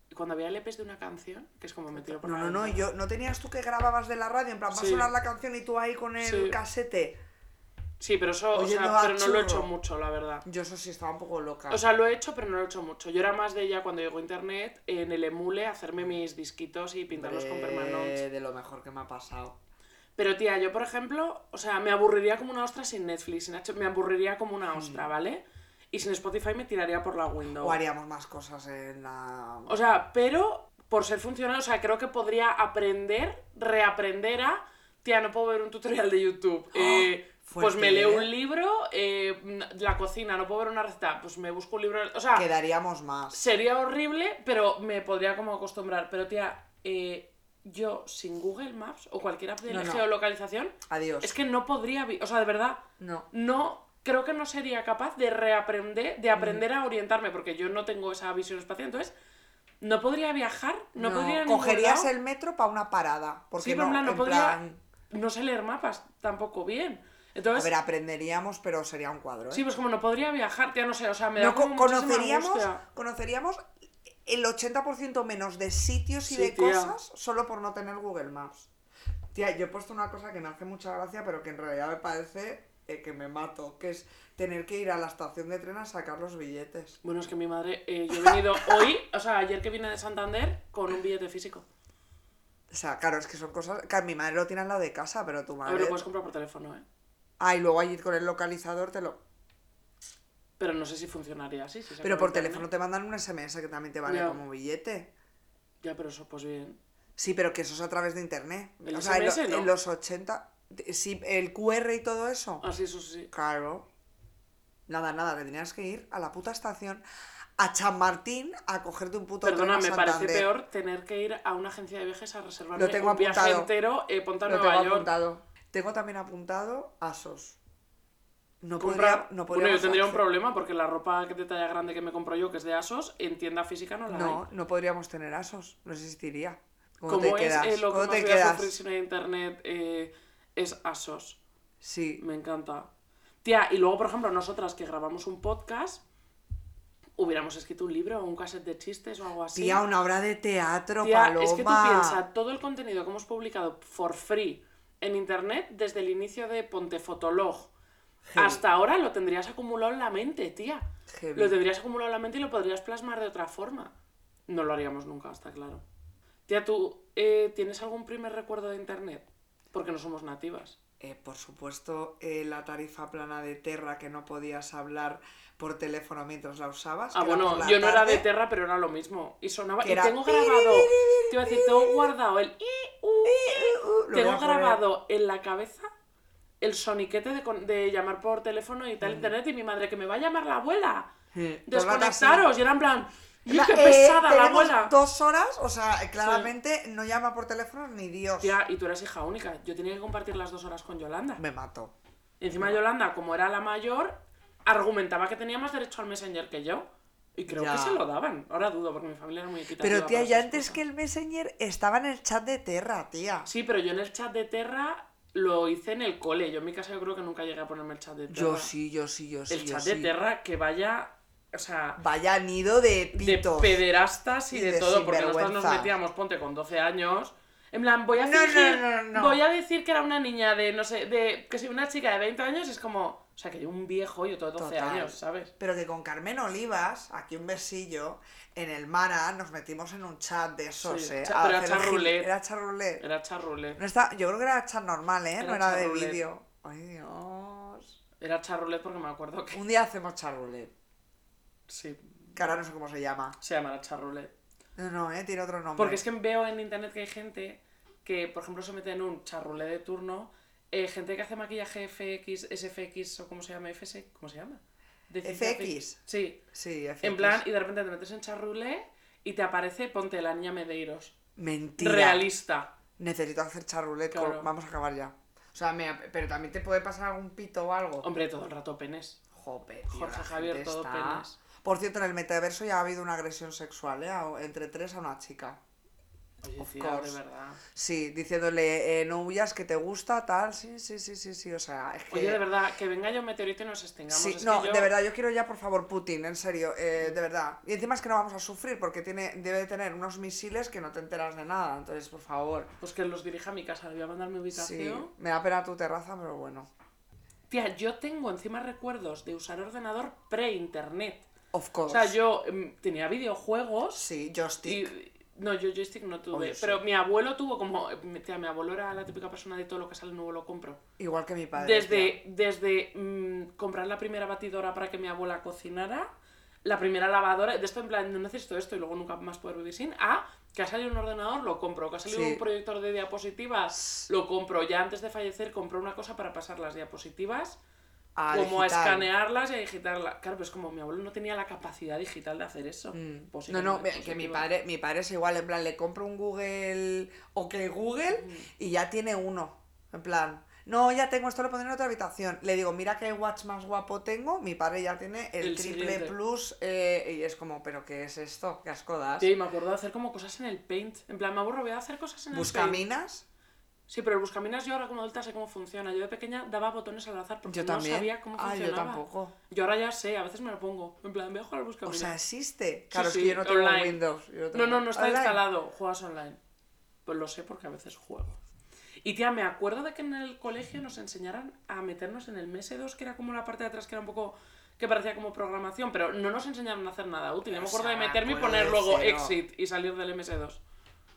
Y cuando había LPs de una canción, que es como me tiro por No, la no, no, yo, ¿no tenías tú que grababas de la radio? En plan, va a Sí. sonar la canción y tú ahí con el Sí. casete. Sí, pero eso, o sea, pero no lo he hecho mucho, la verdad. Yo eso sí estaba un poco loca. O sea, lo he hecho, pero no lo he hecho mucho. Yo era más de ella cuando llegó internet, en el emule, hacerme mis disquitos y pintarlos con permanotes. de lo mejor que me ha pasado. Pero tía, yo por ejemplo, o sea, me aburriría como una ostra sin Netflix, sin H- me aburriría como una ostra, ¿vale? Y sin Spotify me tiraría por la window. O haríamos más cosas en la... O sea, pero por ser funcional, o sea, creo que podría aprender, reaprender a. Tía, no puedo ver un tutorial de YouTube. Eh, pues fuerte, me leo ¿eh? un libro, eh, la cocina, no puedo ver una receta, pues me busco un libro. O sea, Quedaríamos más. sería horrible, pero me podría como acostumbrar. Pero tía, eh, yo sin Google Maps o cualquier app de No, no. geolocalización, Adiós. es que no podría, o sea, de verdad, No. no, creo que no sería capaz de reaprender, Mm. de aprender a orientarme, porque yo no tengo esa visión espacial, entonces no podría viajar, no, podría ir a ningún Cogerías el metro para una parada. Porque Sí, pero no, plan, no en podría, plan- no sé leer mapas tampoco bien. A ver, aprenderíamos, pero sería un cuadro, ¿eh? sí, pues como no podría viajar, ya no sé, o sea, me da No, como conoceríamos, conoceríamos el 80% menos de sitios y Sí, de tía. cosas solo por no tener Google Maps. Tía, yo he puesto una cosa que me hace mucha gracia, pero que en realidad me parece eh, que me mato, que es tener que ir a la estación de tren a sacar los billetes. Bueno, es que mi madre, eh, yo he venido hoy, o sea, ayer que vine de Santander con un billete físico. O sea, claro, es que son cosas... Que mi madre lo tiene al lado de casa, pero tu A madre... ver, lo puedes comprar por teléfono, ¿eh? Ah, y luego allí con el localizador te lo... Pero no sé si funcionaría así. Si Pero por teléfono te mandan un SMS que también te vale Ya. como billete. Ya, pero eso, pues bien. Sí, pero que eso es a través de internet. ¿El o sea, en, lo- SMS no? en los 80... Sí, el QR y todo eso. Así, eso sí. Claro. Nada, nada, te tenías que ir a la puta estación, a Chamartín, a cogerte un puto Perdona, me parece peor tener que ir a una agencia de viajes a tengo un viaje entero, eh, ponte a Lo Nueva tengo York. apuntado. Tengo también apuntado Asos. No Compra- podría, no bueno, yo tendría un problema porque la ropa que de talla grande que me compro yo, que es de Asos, en tienda física no la No, hay. no podríamos tener Asos. No existiría. ¿Cómo, ¿Cómo te es quedas? eh, lo que ¿Cómo más te voy a quedas? sufrir si no hay internet? eh, es Asos. Sí. Me encanta. Tía, y luego, por ejemplo, nosotras que grabamos un podcast, hubiéramos escrito un libro o un cassette de chistes o algo así. Tía, una obra de teatro, Tía, paloma. es que tú piensas, todo el contenido que hemos publicado for free en internet desde el inicio de Ponte Fotolog Heavy. hasta ahora lo tendrías acumulado en la mente, tía. Heavy. Lo tendrías acumulado en la mente y lo podrías plasmar de otra forma. No lo haríamos nunca, está claro. Tía, ¿tú eh, tienes algún primer recuerdo de internet? Porque no somos nativas. Eh, por supuesto, eh, la tarifa plana de Terra que no podías hablar por teléfono mientras la usabas. Ah, bueno, yo no era de. Terra, pero era lo mismo. Y sonaba. Y tengo grabado. Te iba a decir, tengo guardado el. Tengo grabado en la cabeza el soniquete de, de llamar por teléfono y tal internet y mi madre que me va a llamar la abuela. Desconectaros. Y era en plan, ¡y La- qué eh, pesada la abuela! dos horas, o sea, claramente no llama por teléfono ni Dios. Tía, y tú eras hija única. Yo tenía que compartir las dos horas con Yolanda. Me mato. Y encima Yolanda, como era la mayor, argumentaba que tenía más derecho al Messenger que yo. Y creo Ya. que se lo daban. Ahora dudo, porque mi familia era muy equitativa. Pero tía, ya antes cosas. que el Messenger estaba en el chat de Terra, tía. Sí, pero yo en el chat de Terra lo hice en el cole. Yo en mi casa yo creo que nunca llegué a ponerme el chat de Terra. Yo sí, yo sí, yo sí. El yo chat sí. de Terra que vaya... O sea, Vaya nido de de pitos. pederastas y, Y de, de todo, porque nosotros nos metíamos, ponte, con 12 años. En plan, voy a No, no, fingir, no, no. voy a decir que era una niña de, no sé, de, que soy una chica de 20 años, es como, o sea, que yo un viejo, yo todo 12 Total. años, ¿sabes? Pero que con Carmen Olivas, aquí un besillo, en el Mara nos metimos en un chat de esos, Sí, ¿eh? cha- a pero era roulette. Era chat roulette. Era charrule. No está, yo creo que era chat normal, ¿eh? no Era de vídeo. Ay, Dios. Era charrule porque me acuerdo que... Un día hacemos chat roulette. Sí, Que ahora no sé cómo se llama. se llama charrule. No, no, ¿eh? Tiene otro nombre. Porque es que veo en internet que hay gente que, por ejemplo, se mete en un charrulé de turno, eh, gente que hace maquillaje FX, SFX o cómo se llama, FS, ¿cómo se llama? De FX. Sí, Sí, FX. en plan, y de repente te metes en charrulé y te aparece, ponte la niña Medeiros. Mentira. Realista. Necesito hacer chat roulette. Claro. con- Vamos a acabar ya. O sea, me- pero también te puede pasar algún pito o algo. Hombre, todo el rato penes. Jope, tío, Jorge Javier, todo está- penes. Por cierto, en el metaverso ya ha habido una agresión sexual, ¿eh? Entre tres a una chica. Oye, Of tía, de course. verdad. Sí, diciéndole, eh, no huyas, que te gusta, tal. Sí, sí, sí, sí, sí. O sea, es que. Oye, de verdad, que venga un meteorito y nos extingamos. Sí, es no, que yo- de verdad, yo quiero ya, por favor, Putin, en serio, eh, de verdad. Y encima es que no vamos a sufrir porque tiene, debe de tener unos misiles que no te enteras de nada. Entonces, por favor. Pues que los dirija a mi casa, le voy a mandar mi Sí, ubicación. me da pena tu terraza, pero bueno. Tía, yo tengo encima recuerdos de usar ordenador pre-internet. Of O course. sea, yo em, tenía videojuegos Sí, joystick. y... No, yo joystick no tuve. Obvio, sí. pero mi abuelo tuvo como... Tía, mi abuelo era la típica persona de todo lo que sale nuevo lo compro. Igual que mi padre. tía. Desde, desde mm, comprar la primera batidora para que mi abuela cocinara, la primera lavadora, de esto en plan, no necesito esto y luego nunca más poder vivir sin, a que ha salido un ordenador, lo compro, que ha salido Sí. un proyector de diapositivas, lo compro. Ya antes de fallecer compré una cosa para pasar las diapositivas, A como a escanearlas y a digitarlas. Claro, pero es como mi abuelo no tenía la capacidad digital de hacer eso. Mm. Pues No, no, que mi positivo. padre, mi padre es igual, en plan, le compro un Google, ok Google, y ya tiene uno. En plan, no, ya tengo, esto lo pondré en otra habitación. Le digo, mira qué watch más guapo tengo, mi padre ya tiene el, El triple siguiente. plus, eh, y es como, ¿pero qué es esto? ¿Qué asco das? Sí, me acuerdo de hacer como cosas en el Paint. En plan, me aburro, voy a hacer cosas en el Paint. ¿Buscaminas? Sí, pero el buscaminas yo ahora como adulta sé cómo funciona. Yo de pequeña daba botones al azar porque Yo no también. sabía cómo Ah, yo funcionaba. tampoco. Yo ahora ya sé, a veces me lo pongo. En plan, voy a jugar al O buscaminas. sea, existe. Sí, Claro, es que yo no tengo online. Windows. yo No, tengo- no, no está Online. instalado. Juegas online. Pues lo sé porque a veces juego. Y tía, me acuerdo de que en el colegio nos enseñaran a meternos en el MS2, que era como la parte de atrás que era un poco... que parecía como programación, pero no nos enseñaron a hacer nada útil. Yo me O acuerdo de me meterme y poner luego exit y salir del MS2.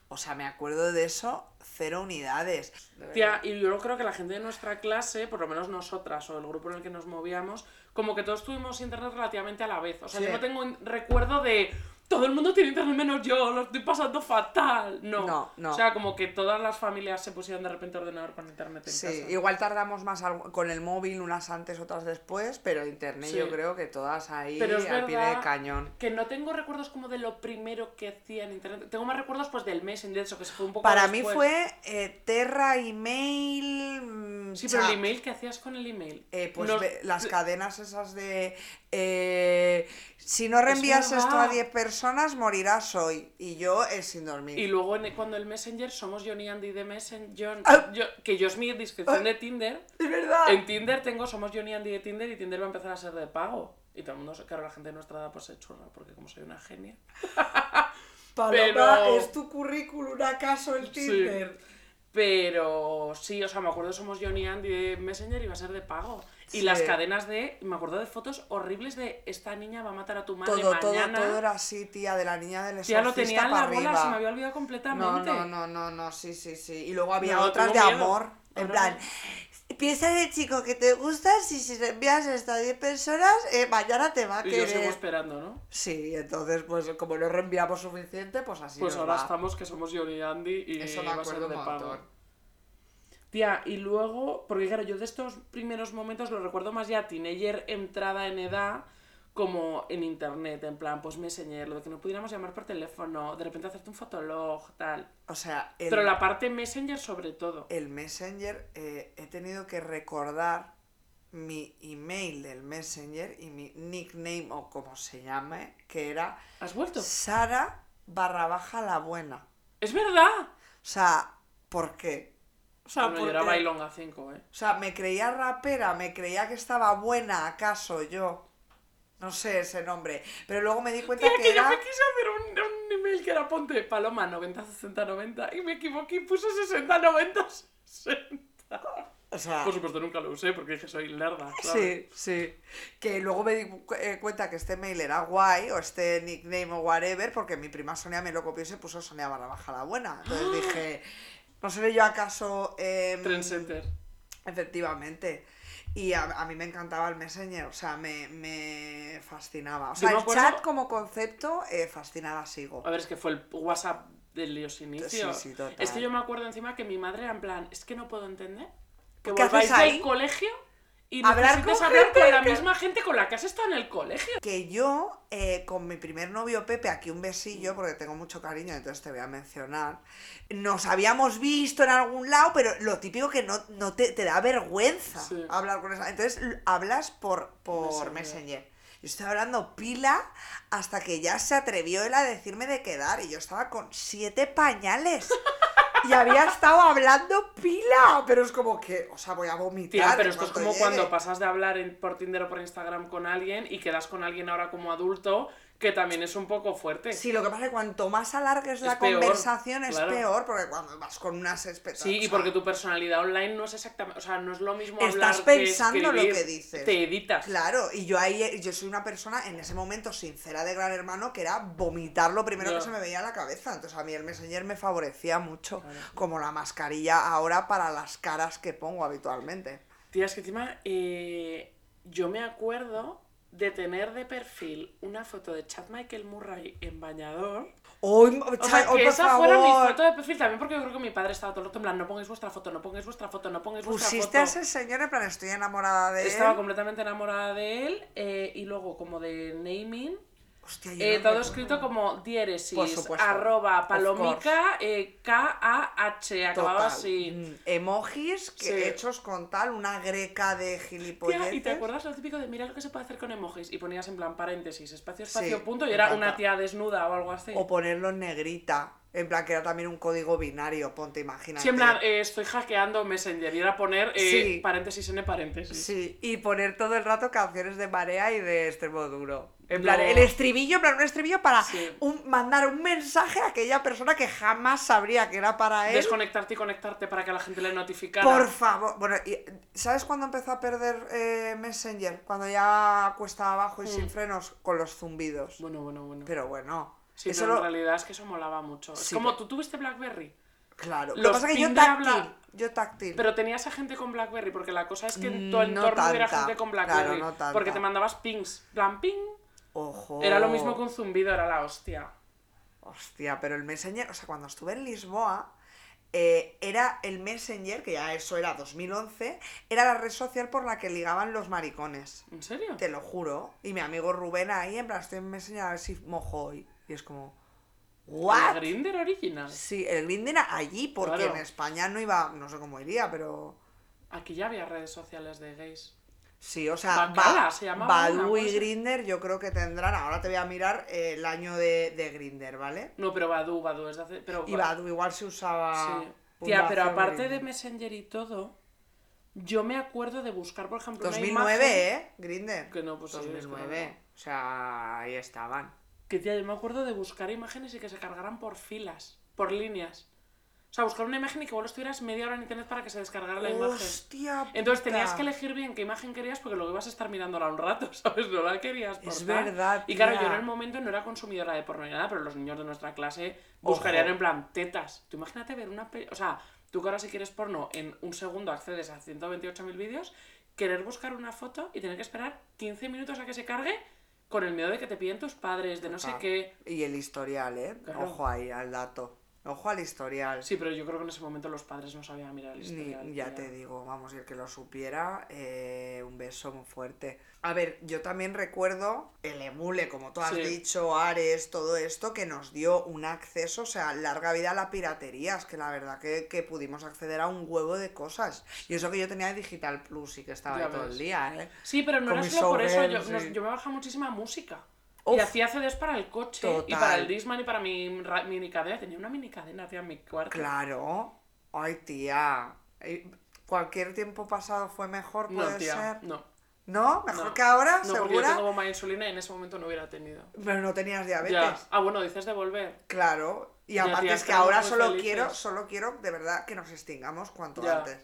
O sea, me acuerdo de eso, cero unidades. De Tía, y yo creo que la gente de nuestra clase, por lo menos nosotras o el grupo en el que nos movíamos, como que todos tuvimos internet relativamente a la vez. O sea, Sí. yo no tengo un recuerdo de todo el mundo tiene internet menos yo, lo estoy pasando fatal. No. No, no. O sea, como que todas las familias se pusieron de repente ordenador con internet en Sí, casa. igual tardamos más con el móvil, unas antes, otras después, pero internet Sí. yo creo que todas ahí Pero es al pie de verdad cañón. que no tengo recuerdos como de lo primero que hacía en internet. Tengo más recuerdos pues del Messenger, eso que se fue un poco Para mí fue eh, Terra, email. mm, Sí, pero el email, ¿qué hacías con el email? Eh, pues Nos- las cadenas esas de. eh, si no reenvías esto a verdad. 10 personas, morirás hoy. Y yo eh, sin dormir. Y luego en- cuando el Messenger somos Johnny Andy de Messenger, Ah. yo- que yo es mi descripción de Tinder. Es verdad. En Tinder tengo somos Johnny Andy de Tinder y Tinder va a empezar a ser de pago. Y todo el mundo, claro, la gente de nuestra edad pues se churra, porque como soy una genia. Paloma, pero- ¿es tu currículum acaso el Tinder? Pero sí, o sea, me acuerdo Somos Johnny y Andy de Messenger iba a ser de pago. Y Sí. las cadenas de. Me acuerdo de fotos horribles de esta niña va a matar a tu madre Todo, todo, mañana. todo era así, tía, de la niña del Tía, lo exorcista tenía en la bola, se me había olvidado completamente. no, no, no, no, sí, sí, sí. Y luego había No, otras de miedo. amor. En plan, piensa en el chico que te gusta, si, si le envías esto a 10 personas, eh, mañana te va a Y yo sigo querer. esperando, ¿no? Sí, entonces, pues como no reenviamos suficiente, pues así Pues nos ahora va. estamos que somos Johnny y Andy y Eso me va a ser acuerdo de montón. Tía, y luego, porque claro, yo de estos primeros momentos lo recuerdo más ya teenager entrada en edad, como en internet, en plan, pues Messenger, lo de que no pudiéramos llamar por teléfono, de repente hacerte un fotolog, tal. O sea, el, Pero la parte Messenger sobre todo. el Messenger, eh, he tenido que recordar mi email del Messenger y mi nickname o como se llame, que era ¿Has vuelto? Sara barra baja la buena. ¡Es verdad! O sea, ¿por qué? O sea, Bueno, yo era porque- Bailonga 5, ¿eh? o sea, me creía rapera, me creía que estaba buena, ¿acaso yo? No sé ese nombre. Pero luego me di cuenta Tía, que, que yo era... me quise hacer un, un email que era ponte paloma 90 60 90 y me equivoqué y puse 60 90 60. O sea, Por supuesto nunca lo usé porque dije soy lerda. ¿sabes? Sí, sí. Que luego me di eh, cuenta que este mail era guay, o este nickname o whatever, porque mi prima Sonia me lo copió y se puso Sonia barra baja la buena. Entonces dije, ¿no seré yo acaso... em, Trendsetter. Efectivamente. Y a, a mí me encantaba el Messenger, o sea, me, me fascinaba. O sea, el acuerdo- chat como concepto, eh, fascinada sigo. A ver, es que fue el WhatsApp de los inicios. Sí, sí, total. Es que yo me acuerdo encima que mi madre era en plan, es que no puedo entender que ¿Qué volváis del colegio y Hablar con hablar gente con la que- misma gente con la que has estado en el colegio. Que yo, eh, con mi primer novio Pepe, aquí un besillo, porque tengo mucho cariño, entonces te voy a mencionar, nos habíamos visto en algún lado, pero lo típico que no, no te, te da vergüenza Sí. hablar con esa. Entonces hablas por, por Messenger. Messenger. Yo estoy hablando pila hasta que ya se atrevió él a decirme de quedar y yo estaba con siete pañales. Y había estado hablando pila, pero es como que, o sea, voy a vomitar. Tía, pero esto es como cuando pasas de hablar en- por Tinder o por Instagram con alguien y quedas con alguien ahora como adulto, que también es un poco fuerte. Sí, lo que pasa es que cuanto más alargues la Es peor, conversación es claro. peor, porque cuando vas con unas expectativas. Sí, y porque tu personalidad online no es exactamente, o sea, no es lo mismo Estás hablar que pensando lo que dices. Te editas. Claro, y yo ahí, yo soy una persona en ese momento sincera de gran hermano que era vomitar lo primero que se me veía a la cabeza. Entonces a mí el Messenger me favorecía mucho, Claro. como la mascarilla ahora para las caras que pongo habitualmente. Tía, es que encima eh, yo me acuerdo de tener de perfil una foto de Chad Michael Murray en bañador. ¡Uy, O sea, oh, que esa fuera mi favor! foto de perfil también porque yo creo que mi padre estaba todo el rato en plan, no pongáis vuestra foto, no pongáis vuestra foto, no pongáis vuestra Pusiste foto. a ese señor en plan, estoy enamorada de Estaba él. completamente enamorada de él eh, y luego como de naming, Hostia, eh, todo escrito como diéresis, arroba, palomica, eh, K-A-H, acababa Total. así. Mm, Emojis que Sí. hechos con tal, una greca de Tía, gilipolleces. ¿y te acuerdas lo típico de mira lo que se puede hacer con emojis? Y ponías en plan paréntesis, espacio, Sí, espacio, punto, y era encanta. una tía desnuda o algo así. O ponerlo en negrita. En plan, que era también un código binario, ponte, imagínate. Sí, en plan, eh, estoy hackeando Messenger y era poner eh, Sí. paréntesis n paréntesis. Sí, y poner todo el rato canciones de Marea y de extremo duro. En No. plan, el estribillo, en plan, un estribillo para Sí. un- mandar un mensaje a aquella persona que jamás sabría que era para él. Desconectarte y conectarte para que la gente le notificara. Por favor. Bueno, y, ¿sabes cuándo empezó a perder eh, Messenger? Cuando ya cuesta abajo y Mm. sin frenos con los zumbidos. Bueno, bueno, bueno. Pero bueno. sí, eso pero en lo- realidad es que eso molaba mucho. Es Sí, como pero- tú tuviste Blackberry. Claro. Lo que los pasa es que yo táctil. habla- Yo táctil. Pero tenías a gente con Blackberry, porque la cosa es que en Mm, tu no entorno hubiera tanta. gente con Claro, Blackberry. no tanta. porque te mandabas pings. Plan ping. Ojo. Era lo mismo un zumbido, era la hostia. Hostia, pero el Messenger, o sea, cuando estuve en Lisboa, eh, era el Messenger, que ya eso era 2011, era la red social por la que ligaban los maricones. ¿En serio? Te lo juro. Y mi amigo Rubén ahí, en plan, estoy en Messenger a ver si mojo hoy. Y es como, ¿what? El Grinder original. Sí, el Grindr era allí, porque Claro. en España no iba, no sé cómo iría, pero... Aquí ya había redes sociales de gays. Sí, o sea, Bacala Ba- se una, puede y. Grinder yo creo que tendrán, ahora te voy a mirar eh, el año de, de Grinder, ¿vale? No, pero Badu, Badu es de hace... Pero Y Badoo igual se usaba... Sí. Tía, pero aparte de. Messenger y todo, yo me acuerdo de buscar, por ejemplo, una 2009, imagen- ¿eh? Grinder. Que no, pues sí, es que 2009. no. O sea, ahí estaban. Que tía, yo me acuerdo de buscar imágenes y que se cargaran por filas, por líneas. O sea, buscar una imagen y que vos estuvieras media hora en internet para que se descargara la imagen. Hostia. Entonces tenías puta. que elegir bien qué imagen querías porque luego ibas a estar mirándola un rato, ¿sabes? No la querías por Es verdad, Y claro, yo en el momento no era consumidora de porno ni nada, pero los niños de nuestra clase buscarían Ojo. en plan tetas. Tú imagínate ver una peli... O sea, tú que ahora si quieres porno en un segundo accedes a 128.000 vídeos, querer buscar una foto y tener que esperar 15 minutos a que se cargue con el miedo de que te piden tus padres, de no sé qué. Y el historial, ¿eh? Claro. Ojo ahí al dato. Ojo al historial. Sí, pero yo creo que en ese momento los padres no sabían mirar el Ni- historial. ya tía. te digo, vamos, y el que lo supiera, eh, un beso muy fuerte. A ver, yo también recuerdo el emule, como tú has Sí. dicho, Ares, todo esto, que nos dio un acceso, o sea, larga vida a la piratería. Es que la verdad que, que pudimos acceder a un huevo de cosas. Y eso que yo tenía de Digital Plus y que estaba Ya ahí todo el día, ¿eh? Sí, pero no Con era solo por eso. Yo, nos- me bajaba muchísima música. Y hacía CDs para el coche y para el Disman y para mi ra- mini cadena. Tenía una mini cadena tía, en mi cuarto. Claro. Ay, tía. Eh, Cualquier tiempo pasado fue mejor, No, puede tía, ser. no. ¿No? ¿Mejor no. que ahora? No, porque yo ¿Segura? tengo bomba insulina y en ese momento no hubiera tenido. Pero no tenías diabetes. Ya. Ah, bueno, dices de volver. Claro. Y aparte es que ahora solo felices. quiero, solo quiero de verdad que nos extingamos cuanto Ya. antes.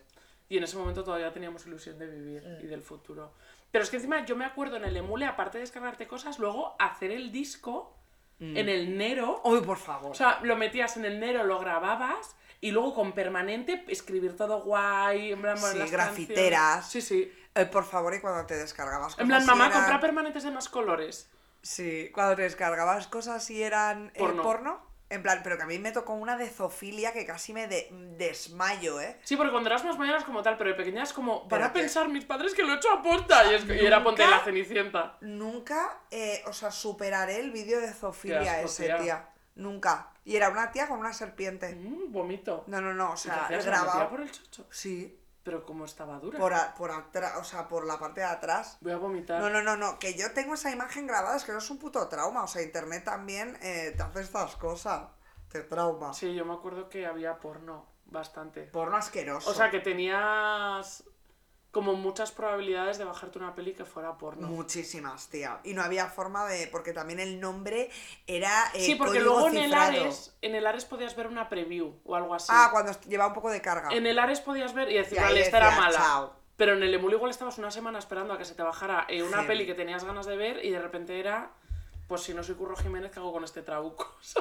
Y en ese momento todavía teníamos ilusión de vivir Mm. y del futuro. Pero es que encima yo me acuerdo en el emule, aparte de descargarte cosas, luego hacer el disco Mm. en el Nero. Uy, por favor. O sea, lo metías en el Nero, lo grababas y luego con permanente escribir todo guay, en plan, Sí, las grafiteras. canciones. Sí, sí. Eh, por favor, y cuando te descargabas En plan, cosas mamá, eran- compra permanentes de más colores. Sí, cuando te descargabas cosas y eran eh, Porno. En plan, pero que a mí me tocó una de zoofilia que casi me de- desmayo, ¿eh? Sí, porque cuando eras más mayor eras como tal, pero de pequeña es como, van a pensar mis padres que lo he hecho a posta. Y, es que- y era ponte la cenicienta. Nunca, eh, o sea, superaré el vídeo de zoofilia ese, tía. tía. Nunca. Y era una tía con una serpiente. Mm, vomito. No, no, no, o ¿Y qué sea, grabado. por el chocho? Sí, Pero como estaba dura. por, a- por atrás, o sea, por la parte de atrás. Voy a vomitar. No, no, no, no, que yo tengo esa imagen grabada, es que no es un puto trauma, o sea, internet también eh, te hace estas cosas, te trauma. Sí, yo me acuerdo que había porno, bastante. Porno asqueroso. O sea, que tenías como muchas probabilidades de bajarte una peli que fuera porno. Muchísimas, tía. Y no había forma de. Porque también el nombre era. eh, sí, porque luego en el. Ares, en el Ares podías ver una preview o algo así. Ah, cuando lleva un poco de carga. En el Ares podías ver y decir, Y vale, esta era mala. "Chao". Pero en el Emule igual estabas una semana esperando a que se te bajara eh, una peli que tenías ganas de ver y de repente era, pues si no soy Curro Jiménez, ¿qué hago con este trabuco?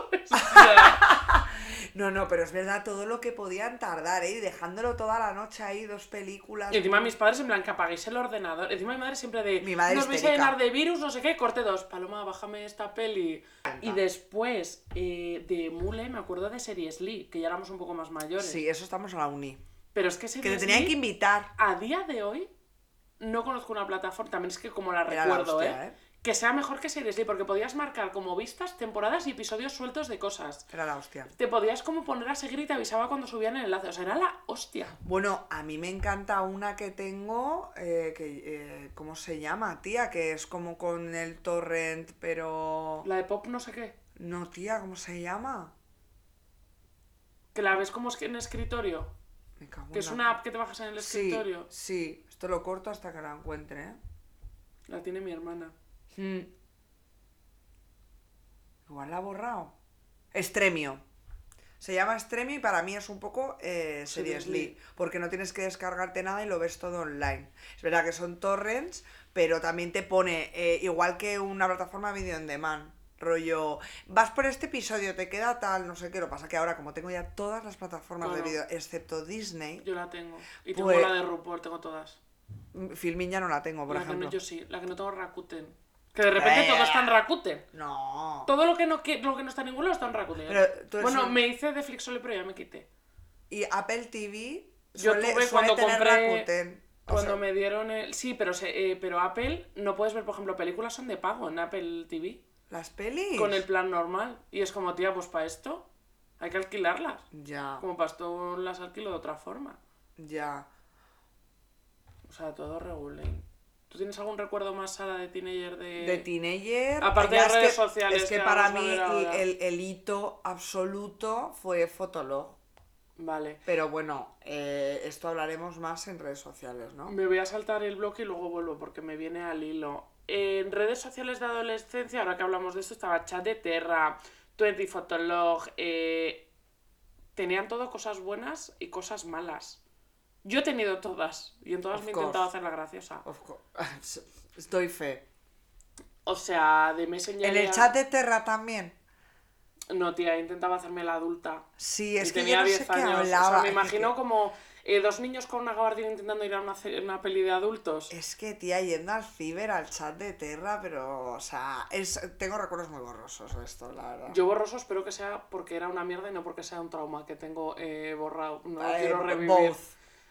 No, no, pero es verdad todo lo que podían tardar, ¿eh? Dejándolo toda la noche ahí, dos películas. y encima mis padres en plan que apaguéis el ordenador. Encima mi madre siempre de, Mi madre nos vais a histérica. llenar de virus, no sé qué, corte dos. Paloma, bájame esta peli. Y después eh, de Emule me acuerdo de Series Lee, que ya éramos un poco más mayores. Sí, eso estamos a la uni. Pero es que Que Series te tenían Lee, que invitar. a día de hoy no conozco una plataforma, también es que como la Era la recuerdo, hostia, ¿eh? ¿eh? Que sea mejor que Series porque podías marcar como vistas, temporadas y episodios sueltos de cosas. Era la hostia. Te podías como poner a seguir y te avisaba cuando subían el enlace. O sea, era la hostia. Bueno, a mí me encanta una que tengo, eh, que, eh, ¿cómo se llama, tía? Que es como con el torrent, pero... La de pop no sé qué. No, tía, ¿cómo se llama? Que la ves como en escritorio. Me cago en Que es una app que te bajas en el Sí, escritorio. sí, esto lo corto hasta que la encuentre, ¿eh? La tiene mi hermana. Mm. Igual la ha borrado. Estremio. Se llama Estremio y para mí es un poco eh, Series Seriously, porque no tienes que descargarte nada y lo ves todo online. Es verdad que son torrents, pero también te pone, eh, igual que una plataforma video on demand, rollo, vas por este episodio, te queda tal, no sé qué, lo pasa que ahora como tengo ya todas las plataformas de video, excepto Disney, Yo la tengo. Y tengo Pues- la de RuPaul, tengo todas. Filmin ya no la tengo, por la que ejemplo. no, yo sí, la que no tengo Rakuten. Que de repente todo está en Rakuten. No. Todo lo que no, qui- lo que no está en ningún lado está en Rakuten. Pero bueno, un- me hice de Flixole, pero ya me quité. Y Apple TV Yo suele, tuve suele cuando tener compré- Rakuten. O Cuando sea, me dieron el... Sí, pero, se- eh, pero Apple no puedes ver, por ejemplo, películas son de pago en Apple TV. Las pelis. Con el plan normal. Y es como, tía, pues para esto hay que alquilarlas. Ya, Como para esto las alquilo de otra forma. ya. O sea, todo regular. ¿Tú tienes algún recuerdo más, Sara, de teenager de... De teenager. Aparte de es redes que- sociales Es que para mí el, el hito absoluto fue Fotolog. Vale. Pero bueno, eh, esto hablaremos más en redes sociales, ¿no? Me voy a saltar el bloque y luego vuelvo porque me viene al hilo. En redes sociales de adolescencia, ahora que hablamos de esto, estaba Chat de Terra, 20 Fotolog, eh, tenían todo cosas buenas y cosas malas. Yo he tenido todas y en todas Of me he intentado hacer la graciosa. Of course. Estoy fe. O sea, de Messenger. En el chat de Terra también. No, tía, intentaba hacerme la adulta. Sí, es y que tenía yo no 10 sé qué años. hablaba. O sea, me imagino que- como eh, dos niños con una gabardina intentando ir a una, una peli de adultos. Es que, tía, yendo al ciber, al chat de Terra, pero, o sea, es, tengo recuerdos muy borrosos de esto, la verdad. Yo borroso espero que sea porque era una mierda y no porque sea un trauma que tengo eh, borrado. No Eh, quiero revivir. both.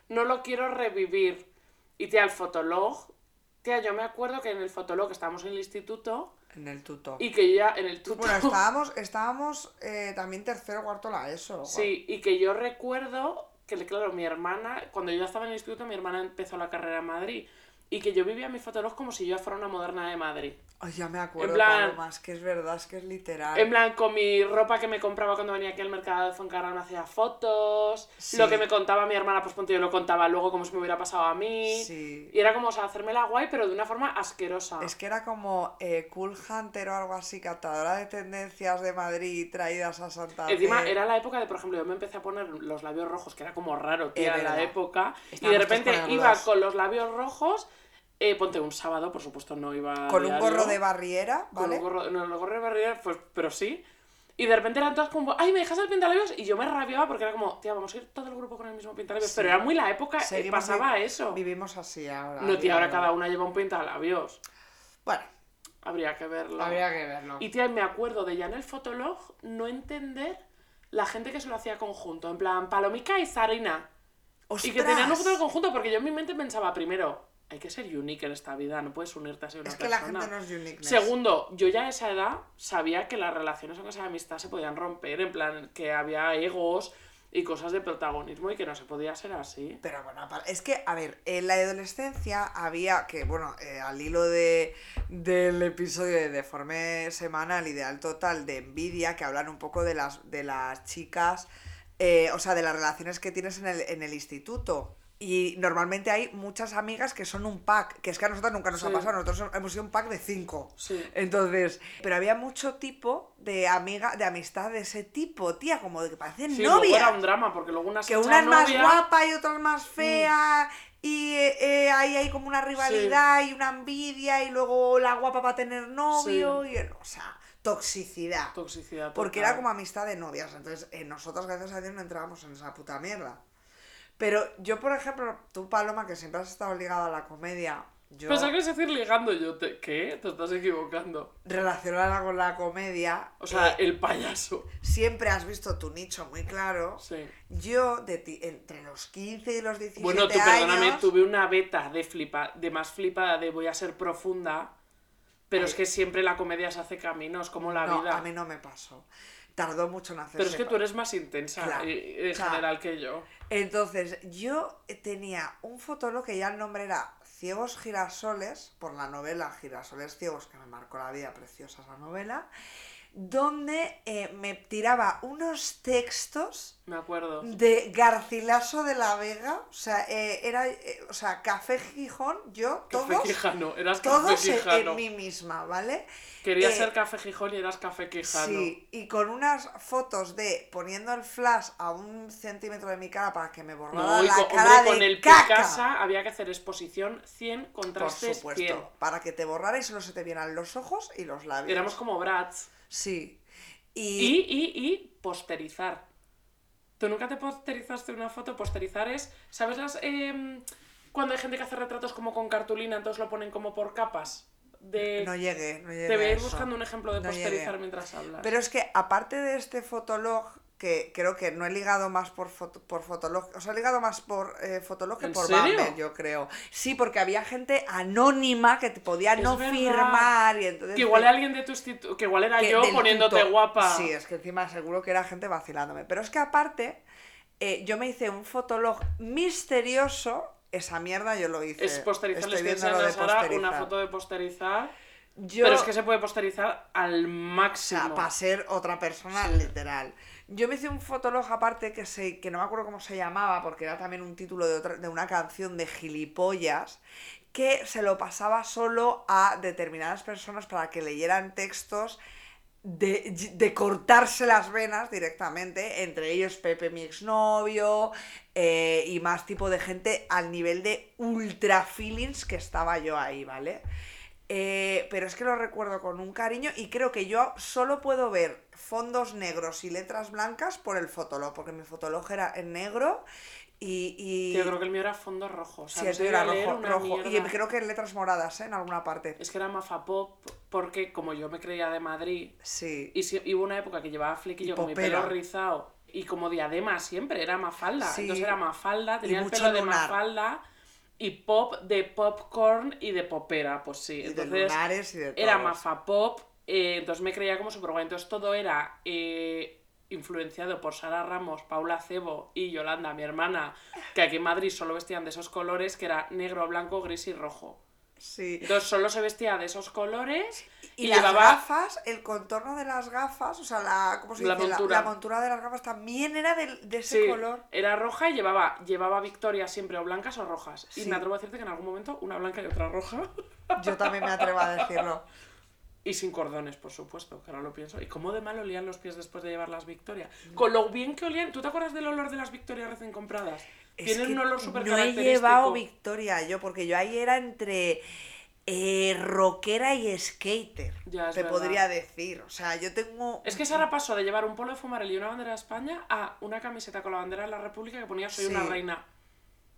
No lo quiero revivir. Y tía, el fotolog. Tía, yo me acuerdo que en el fotolog estábamos en el instituto En el tuto. y que ya en el tuto. Bueno, estábamos, estábamos eh, también tercero, cuarto la ESO. Sí, y que yo recuerdo que, claro, mi hermana, cuando yo ya estaba en el instituto, mi hermana empezó la carrera en Madrid. Y que yo vivía mi fotolog como si yo fuera una moderna de Madrid. Ay, ya me acuerdo, En plan- es que es verdad, es que es literal. En plan, con mi ropa que me compraba cuando venía aquí al mercado de Fuencarral me hacía fotos. Sí. Lo que me contaba mi hermana, pues ponte yo lo contaba luego como si me hubiera pasado a mí. Sí. Y era como, o sea, hacérmela guay, pero de una forma asquerosa. Es que era como eh, Cool Hunter o algo así, captadora de tendencias de Madrid traídas a Santa Encima Fe. era la época de, por ejemplo, yo me empecé a poner los labios rojos, que era como raro, tía, Es en la época. Y de repente iba con los labios rojos, eh, ponte un sábado, por supuesto no iba Con un gorro de barriera, con ¿vale? un gorro, no, el gorro de barriera, pues, pero sí. Y de repente eran todas como, ay, me dejas el pintalabios. Y yo me rabiaba porque era como, tía, vamos a ir todo el grupo con el mismo pintalabios. Sí. Pero era muy la época, eh, pasaba vi- eso. Vivimos así ahora. No, tía, ahora cada una lleva un pintalabios. Bueno, Habría que verlo. habría que verlo. Y tía, me acuerdo de ya en el fotolog no entender la gente que se lo hacía conjunto. En plan, Palomica y Zarina. Y que tenían un ¡Ostras! fotolog conjunto porque yo en mi mente pensaba, primero, hay que ser unique en esta vida, no puedes unirte así a una Es que la persona. gente no es uniqueness. Segundo, yo ya a esa edad sabía que las relaciones sea de amistad se podían romper, en plan que había egos y cosas de protagonismo y que no se podía ser así. Pero bueno, es que, a ver, en la adolescencia había que, bueno, eh, al hilo de, del episodio de Deforme Semanal y de Alto Total de Envidia, que hablan un poco de las, de las chicas, eh, o sea, de las relaciones que tienes en el, en el instituto. Y normalmente hay muchas amigas que son un pack, que es que a nosotros nunca nos ha pasado, nosotros hemos sido un pack de cinco. Sí. Entonces, pero había mucho tipo de amiga, de amistad de ese tipo, tía, como de que parecen Sí, novias era un drama porque luego una que una es más guapa y otra es más fea y eh, eh, ahí hay como una rivalidad y una envidia y luego la guapa va a tener novio y o sea toxicidad Toxicidad. porque total. era como amistad de novias entonces eh, nosotros gracias a Dios no entrábamos en esa puta mierda pero yo por ejemplo tú Paloma que siempre has estado ligada a la comedia yo Pensaba que a decir ligando yo. Te... ¿Qué? Te estás equivocando. relacionada con la comedia O sea, eh, el payaso. siempre has visto tu nicho muy claro Sí. yo de ti- entre los 15 y los 17 Bueno, tú perdóname, años tuve una beta de flipa, de más flipada de voy a ser profunda, pero es que siempre la comedia se hace camino, es como la no, vida. a mí no me pasó. Tardó mucho en hacerse. Pero es que tú eres más intensa Claro. y- en general que yo. Entonces, yo tenía un fotólogo que ya el nombre era Ciegos Girasoles, por la novela Girasoles Ciegos, que me marcó la vida, preciosa esa novela, donde eh, me tiraba unos textos Me acuerdo. de Garcilaso de la Vega, o sea, eh, era, eh, o sea, Café Gijón, yo, Café todos, Quijano, eras Café todos Quijano. en mí misma, ¿vale? Querías Eh, ser Café Gijón y eras Café Quijano. Sí, y con unas fotos de poniendo el flash a un centímetro de mi cara para que me borrara No, la con, cara hombre, de con el caca. Picasa había que hacer exposición 100 Por contrastes supuesto, 100. para que te borrara y solo se te vieran los ojos y los labios. Éramos como brats. Sí. Y, Y, y, y posterizar. ¿Tú nunca te posterizaste una foto? Posterizar es, ¿sabes las... em, cuando hay gente que hace retratos como con cartulina, entonces lo ponen como por capas? De... no llegué, no llegué. te voy a ir buscando un ejemplo de No posterizar llegué. mientras hablas. Pero es que aparte de este fotolog, que creo que no he ligado más por, foto, por fotolog, o sea, he ligado más por eh, fotolog que ¿En por? Bumble, yo creo. Sí, porque había gente anónima que te podía Es no verdad. firmar y entonces... Que igual era alguien de tu instituto, que igual era que yo poniéndote tuto. guapa. Sí, es que encima seguro que era gente vacilándome. Pero es que aparte, eh, yo me hice un fotolog misterioso. Esa mierda yo lo hice. Es posterizar, Estoy viendo lo de Sara una posterizar. foto de posterizar. Yo, Pero es que se puede posterizar al o máximo. sea, para ser otra persona, literal. Yo me hice un fotolog aparte que, se, que no me acuerdo cómo se llamaba, porque era también un título de, otra, de una canción de gilipollas, que se lo pasaba solo a determinadas personas para que leyeran textos de, de cortarse las venas directamente, entre ellos Pepe, mi exnovio, eh, y más tipo de gente al nivel de ultra feelings que estaba yo ahí, ¿vale? Eh, pero es que lo recuerdo con un cariño y creo que yo solo puedo ver fondos negros y letras blancas por el fotolog, porque mi fotolog era en negro y... y... Yo creo que el mío era fondo rojo. O sea, Sí, no el sabía era rojo, rojo. Y creo que en letras moradas, ¿eh? En alguna parte. Es que era mafapop porque como yo me creía de Madrid Sí. y, si- y hubo una época que llevaba flequillo con mi pelo rizado y como diadema siempre, era mafalda. Sí. Entonces era mafalda, tenía el mucho pelo de mafalda y pop de popcorn y de popera, pues sí. Y de Entonces lunares y de era todos. mafapop, eh, entonces me creía como súper guay. Entonces todo era eh, influenciado por Sara Ramos, Paula Cebo y Yolanda, mi hermana, que aquí en Madrid solo vestían de esos colores, que era negro, blanco, gris y rojo. Sí. Entonces solo se vestía de esos colores Y, y, las llevaba gafas, el contorno de las gafas, o sea, la, ¿cómo se La dice? Montura. La, montura de las gafas también era del- de, ese Sí, color. era roja y llevaba, llevaba Victoria siempre o blancas o rojas. Y me atrevo a decirte que en algún momento una blanca y otra roja. Yo también me atrevo a decirlo. Y sin cordones, por supuesto, que ahora lo pienso. ¿Y cómo de mal olían los pies después de llevar las Victoria? Con lo bien que olían. ¿Tú te acuerdas del olor de las Victoria recién compradas? Es Tienen un olor súper No he llevado Victoria yo, porque yo ahí era entre eh, rockera y skater. Ya, te verdad. podría decir. O sea, yo tengo. Es que Sara pasó de llevar un polo de fumarel y una bandera de España a una camiseta con la bandera de la República que ponía Soy una reina.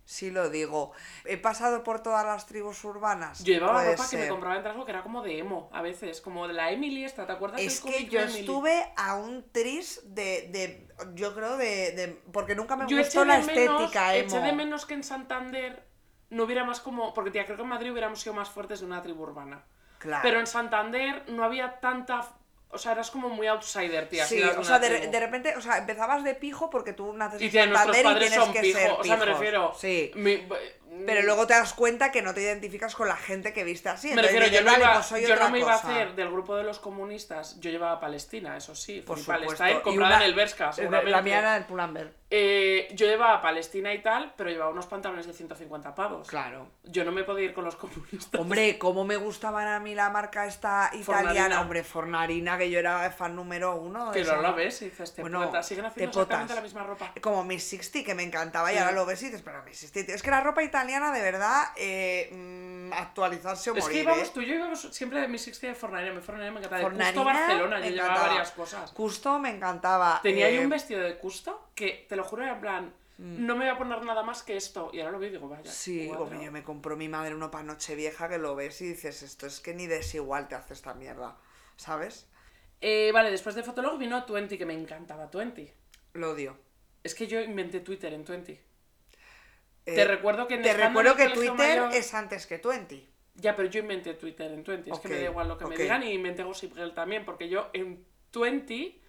Sí lo digo. He pasado por todas las tribus urbanas. Yo llevaba ropa que me compraba en Trasgo que era como de emo, a veces, como de la Emily esta, ¿te acuerdas Es que yo estuve a un tris de, de yo creo de, de- porque nunca me Yo gustó la menos- estética emo. Eché de menos que en Santander no hubiera más como. Porque tía, creo que en Madrid hubiéramos sido más fuertes de una tribu urbana. Claro. Pero en Santander no había tanta. O sea, eras como muy outsider, tía. Sí, o sea, de, repente, o sea, empezabas de pijo porque tú naces Y en Santander y tienes son que ser O sea, me refiero. Sí. mi- Pero luego te das cuenta que no te identificas con la gente que viste así. Me refiero, yo no, "Vale, iba, pues soy yo no otra me iba a cosa". hacer del grupo de los comunistas. Yo llevaba a Palestina, eso sí. Por Y comprada una- en el Berska, La seguramente. mía era el Pull&Bear. Eh, yo llevaba a Palestina y tal, pero llevaba unos pantalones de 150 pavos. Claro. Yo no me podía ir con los comunistas. Hombre, cómo me gustaban a mí la marca esta italiana. Fornarina. Hombre, Fornarina, que yo era fan número uno. de Que no la ves y dices, te Bueno, putas, siguen haciendo te potas. exactamente la misma ropa. Como Miss 60, que me encantaba, y ahora lo ves y dices, pero Miss 60. Es que la ropa italiana, de verdad, eh, mm, actualizarse o Es morir. que íbamos, ¿eh? tú y yo íbamos siempre de mi 60 de Fornarina. Mi Fornarina me encantaba. De Fornarina, Custo Barcelona, yo llevaba encantaba. varias cosas. Custo me encantaba. Tenía eh, un vestido de Custo que, te lo juro, era en plan, no me voy a poner nada más que esto. Y ahora lo veo y digo, vaya. Mm. Sí, hombre, yo me compró mi madre uno para Nochevieja que lo ves y dices, esto es que ni desigual te hace esta mierda, ¿sabes? Eh, vale, después de Fotolog vino Twenty, que me encantaba Twenty. Lo odio. Es que yo inventé Twitter en Twenty. Eh, Te recuerdo que en Te recuerdo que Twitter mayor- es antes que Twenty. Ya, pero yo inventé Twitter en Twenty. Es que me da igual lo que me digan. Y inventé Gossip Girl también, porque yo en Twenty...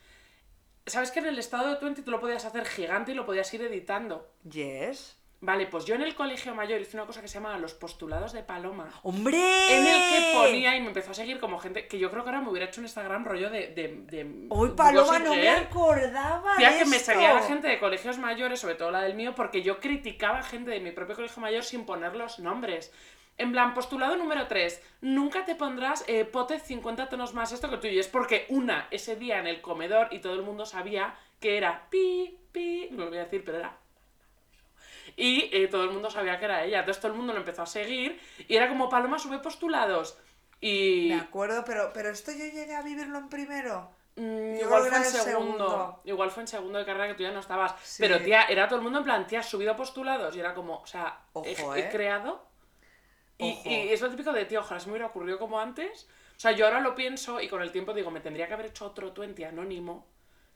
¿Sabes que en el estado de Twenty tú lo podías hacer gigante y lo podías ir editando? Yes. Vale, pues yo en el colegio mayor hice una cosa que se llama los postulados de Paloma. ¡Hombre! En el que ponía y me empezó a seguir como gente que yo creo que ahora me hubiera hecho un Instagram rollo de. de, de ¡Uy, de Paloma, no me acordaba de que me seguía la gente de colegios mayores, sobre todo la del mío, porque yo criticaba a gente de mi propio colegio mayor sin poner los nombres. En plan, postulado número 3, nunca te pondrás eh, pote 50 tonos más esto que tú y es porque una, ese día en el comedor y todo el mundo sabía que era pi, pi, no lo voy a decir, pero era... Y eh, todo el mundo sabía que era ella, entonces todo el mundo lo empezó a seguir y era como Paloma sube postulados. Y... Me acuerdo, pero, pero esto yo llegué a vivirlo en primero. Mm, igual fue en segundo. segundo. Igual fue en segundo de carrera que tú ya no estabas. Sí. Pero tía, era todo el mundo en plan, tía, has subido postulados. Y era como, o sea, he- Ojo, he, ¿eh? creado. Y, y es lo típico de, tío, ojalá se me hubiera ocurrido como antes. O sea, yo ahora lo pienso y con el tiempo digo, me tendría que haber hecho otro 20 anónimo.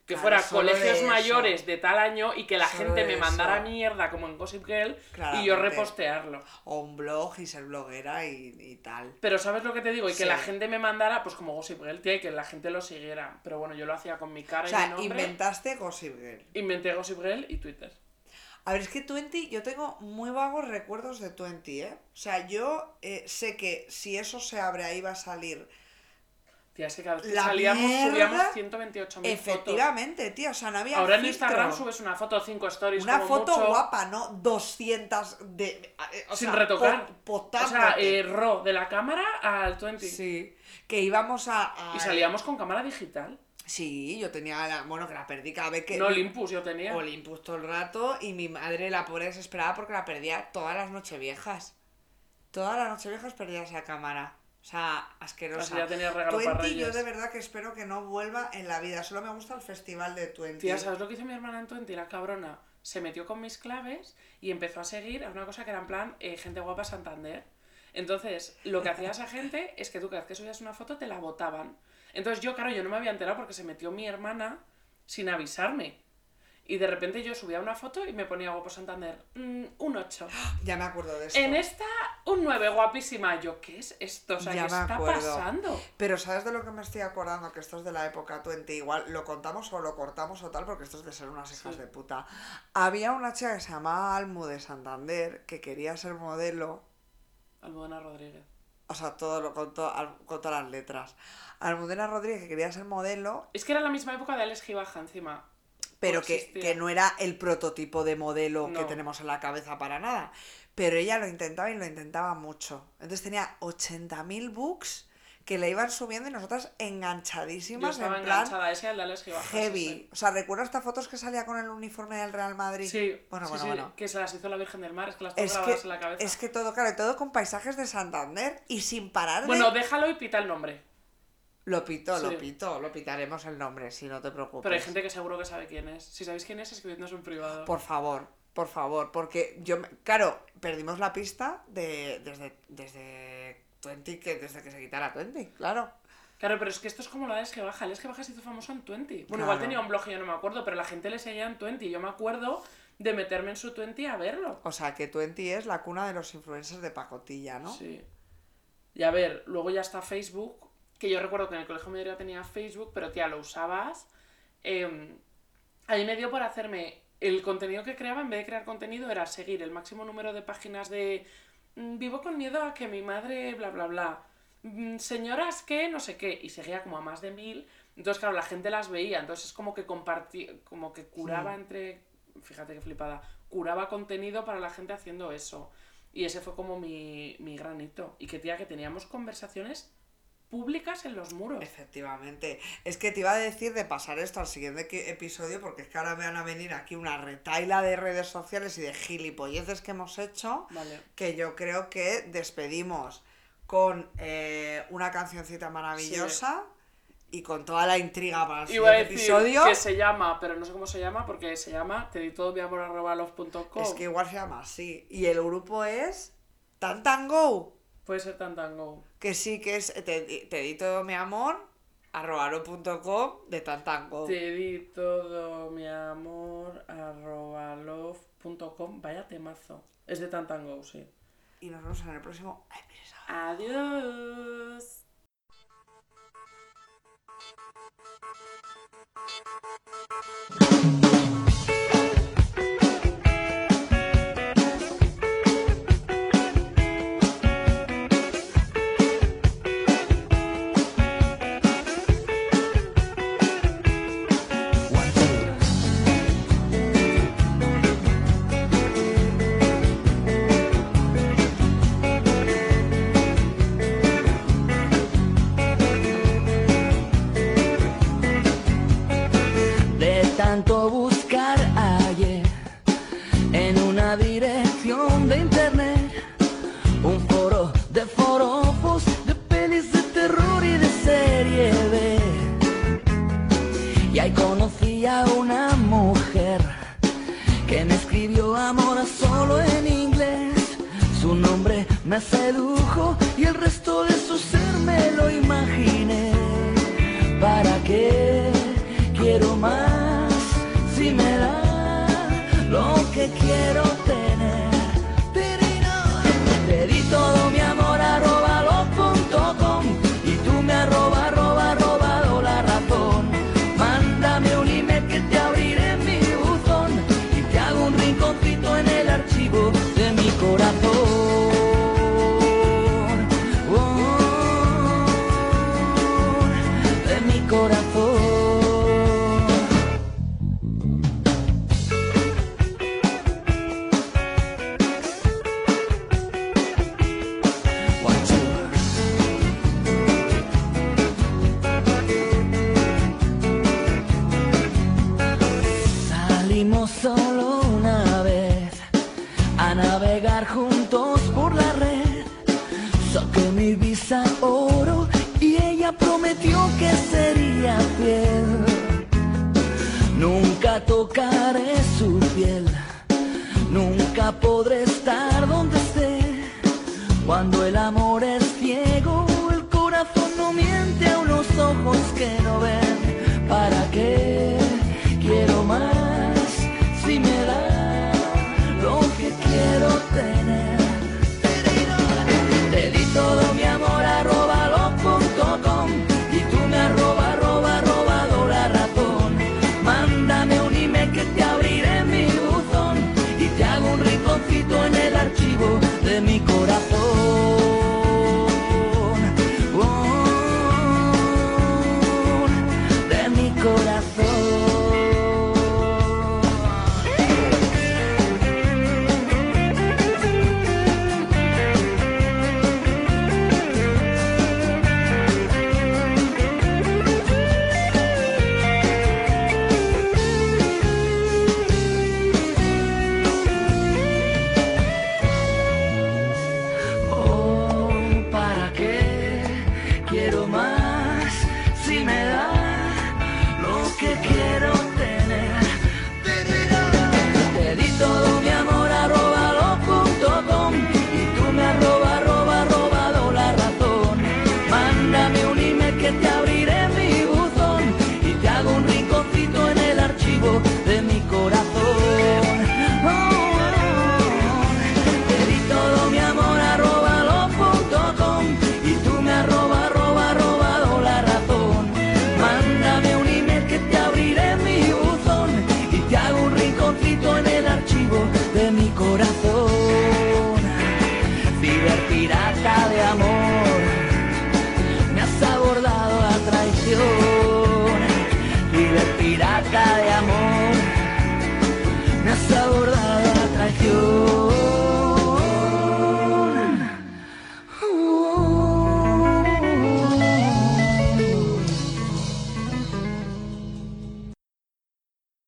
Que Claro, fuera colegios eso. mayores de tal año y que la Solo gente me eso. mandara mierda como en Gossip Girl y yo repostearlo. O un blog y ser bloguera y, y tal. Pero ¿sabes lo que te digo? Y que la gente me mandara, pues como Gossip Girl, tía, y que la gente lo siguiera. Pero bueno, yo lo hacía con mi cara O y sea, mi nombre. inventaste Gossip Girl. Inventé Gossip Girl y Twitter. A ver, es que Twenty, yo tengo muy vagos recuerdos de Twenty, ¿eh? O sea, yo eh, sé que si eso se abre ahí va a salir Tía, es que cada vez que La salíamos mierda. subíamos 128.000 fotos. Efectivamente, tío, o sea, no había Ahora en filtro. Instagram subes una foto, 5 stories, Una como foto mucho, guapa, ¿no? 200 de... eh, o sin sea, retocar. po- o sea, eh, RAW de la cámara al 20. Sí, que íbamos a... a- Y salíamos con cámara digital. Sí, yo tenía la... Bueno, que la perdí cada vez que... No Olympus yo tenía. Olympus todo el rato y mi madre la pobre desesperada porque la perdía todas las nocheviejas. Todas las nocheviejas perdía esa cámara. O sea, asquerosa. Así ya tenía regalo para Twenty, yo de verdad que espero que no vuelva en la vida. Solo me gusta el festival de Twenty. Tía, ¿sabes lo que hizo mi hermana en Twenty? La cabrona se metió con mis claves y empezó a seguir a una cosa que era en plan eh, gente guapa Santander. Entonces, lo que hacía esa gente es que tú cada vez que subías una foto te la botaban. Entonces yo, claro, yo no me había enterado porque se metió mi hermana sin avisarme. Y de repente yo subía una foto y me ponía guapo Santander. mm, un 8. Ya me acuerdo de esto. En esta, un 9, guapísima. Yo, ¿qué es esto? O sea, Ya ¿qué me está acuerdo. pasando? Pero ¿sabes de lo que me estoy acordando? Que esto es de la época 20. Igual lo contamos o lo cortamos o tal, porque esto es de ser unas hijas Sí. de puta. Había una chica que se llamaba Almu de Santander que quería ser modelo Almudena Rodríguez. O sea, todo lo, con, to- con todas las letras. Almudena Rodríguez, que quería ser modelo, Es que era la misma época de Alex Gibaja encima. Pero que, que no era el prototipo de modelo que No. tenemos en la cabeza para nada. Pero ella lo intentaba y lo intentaba mucho. Entonces tenía 80.000 books que le iban subiendo y nosotras Yo enganchadísimas estaba en plan enganchada, ese de Alex Gibaja. heavy. O sea, ¿recuerdas estas fotos que salía con el uniforme del Real Madrid? Sí, Bueno, sí, bueno, sí, bueno. que se las hizo la Virgen del Mar, es que las Es que, en la cabeza. es que todo, claro, todo con paisajes de Santander y sin parar de... Bueno, déjalo y pita el nombre. Lo pito, Sí. lo pito, lo pitaremos el nombre, si no te preocupes. Pero hay gente que seguro que sabe quién es. Si sabéis quién es, escribidnos en privado. Por favor, por favor, porque yo, claro, perdimos la pista de desde desde Twenty, que desde que se quitara Twenty, claro. Claro, pero es que esto es como la de Alex Gibaja. Alex Gibaja se hizo famoso en Twenty. Bueno, Claro. igual tenía un blog y yo no me acuerdo, pero la gente le seguía en Twenty. Yo me acuerdo de meterme en su Twenty a verlo. O sea, que Twenty es la cuna de los influencers de pacotilla, ¿no? Sí. Y a ver, luego ya está Facebook, que yo recuerdo que en el colegio medio tenía Facebook, pero tía, lo usabas. eh, a mí me dio por hacerme. El contenido que creaba, en vez de crear contenido, era seguir el máximo número de páginas de. mm, Vivo con miedo a que mi madre, bla, bla, bla. Mm, Señoras que, no sé qué. Y seguía como a más de mil. Entonces, claro, la gente las veía. Entonces es como que compartía. Como que curaba entre. Fíjate qué flipada. Curaba contenido para la gente haciendo eso. Y ese fue como mi, mi granito. Y que tía, que teníamos conversaciones públicas en los muros. Efectivamente. Es que te iba a decir de pasar esto al siguiente episodio, porque es que ahora me van a venir aquí una retaila de redes sociales y de gilipolleces que hemos hecho, Vale. que yo creo que despedimos con eh, una cancioncita maravillosa y con toda la intriga para el Iba a siguiente decir episodio. que se llama, pero no sé cómo se llama, porque se llama te di todo mi amor. Es que igual se llama así. Y el grupo es Tan Tan Go. Puede ser tan tango. Que sí que es Te, te di todo mi amor, arroba lo punto com de Tan Tan Go. Te di todo mi amor arroba love.com. Vaya temazo. Es de Tantango, sí. Y nos vemos en el próximo episodio. Adiós. Que no ven.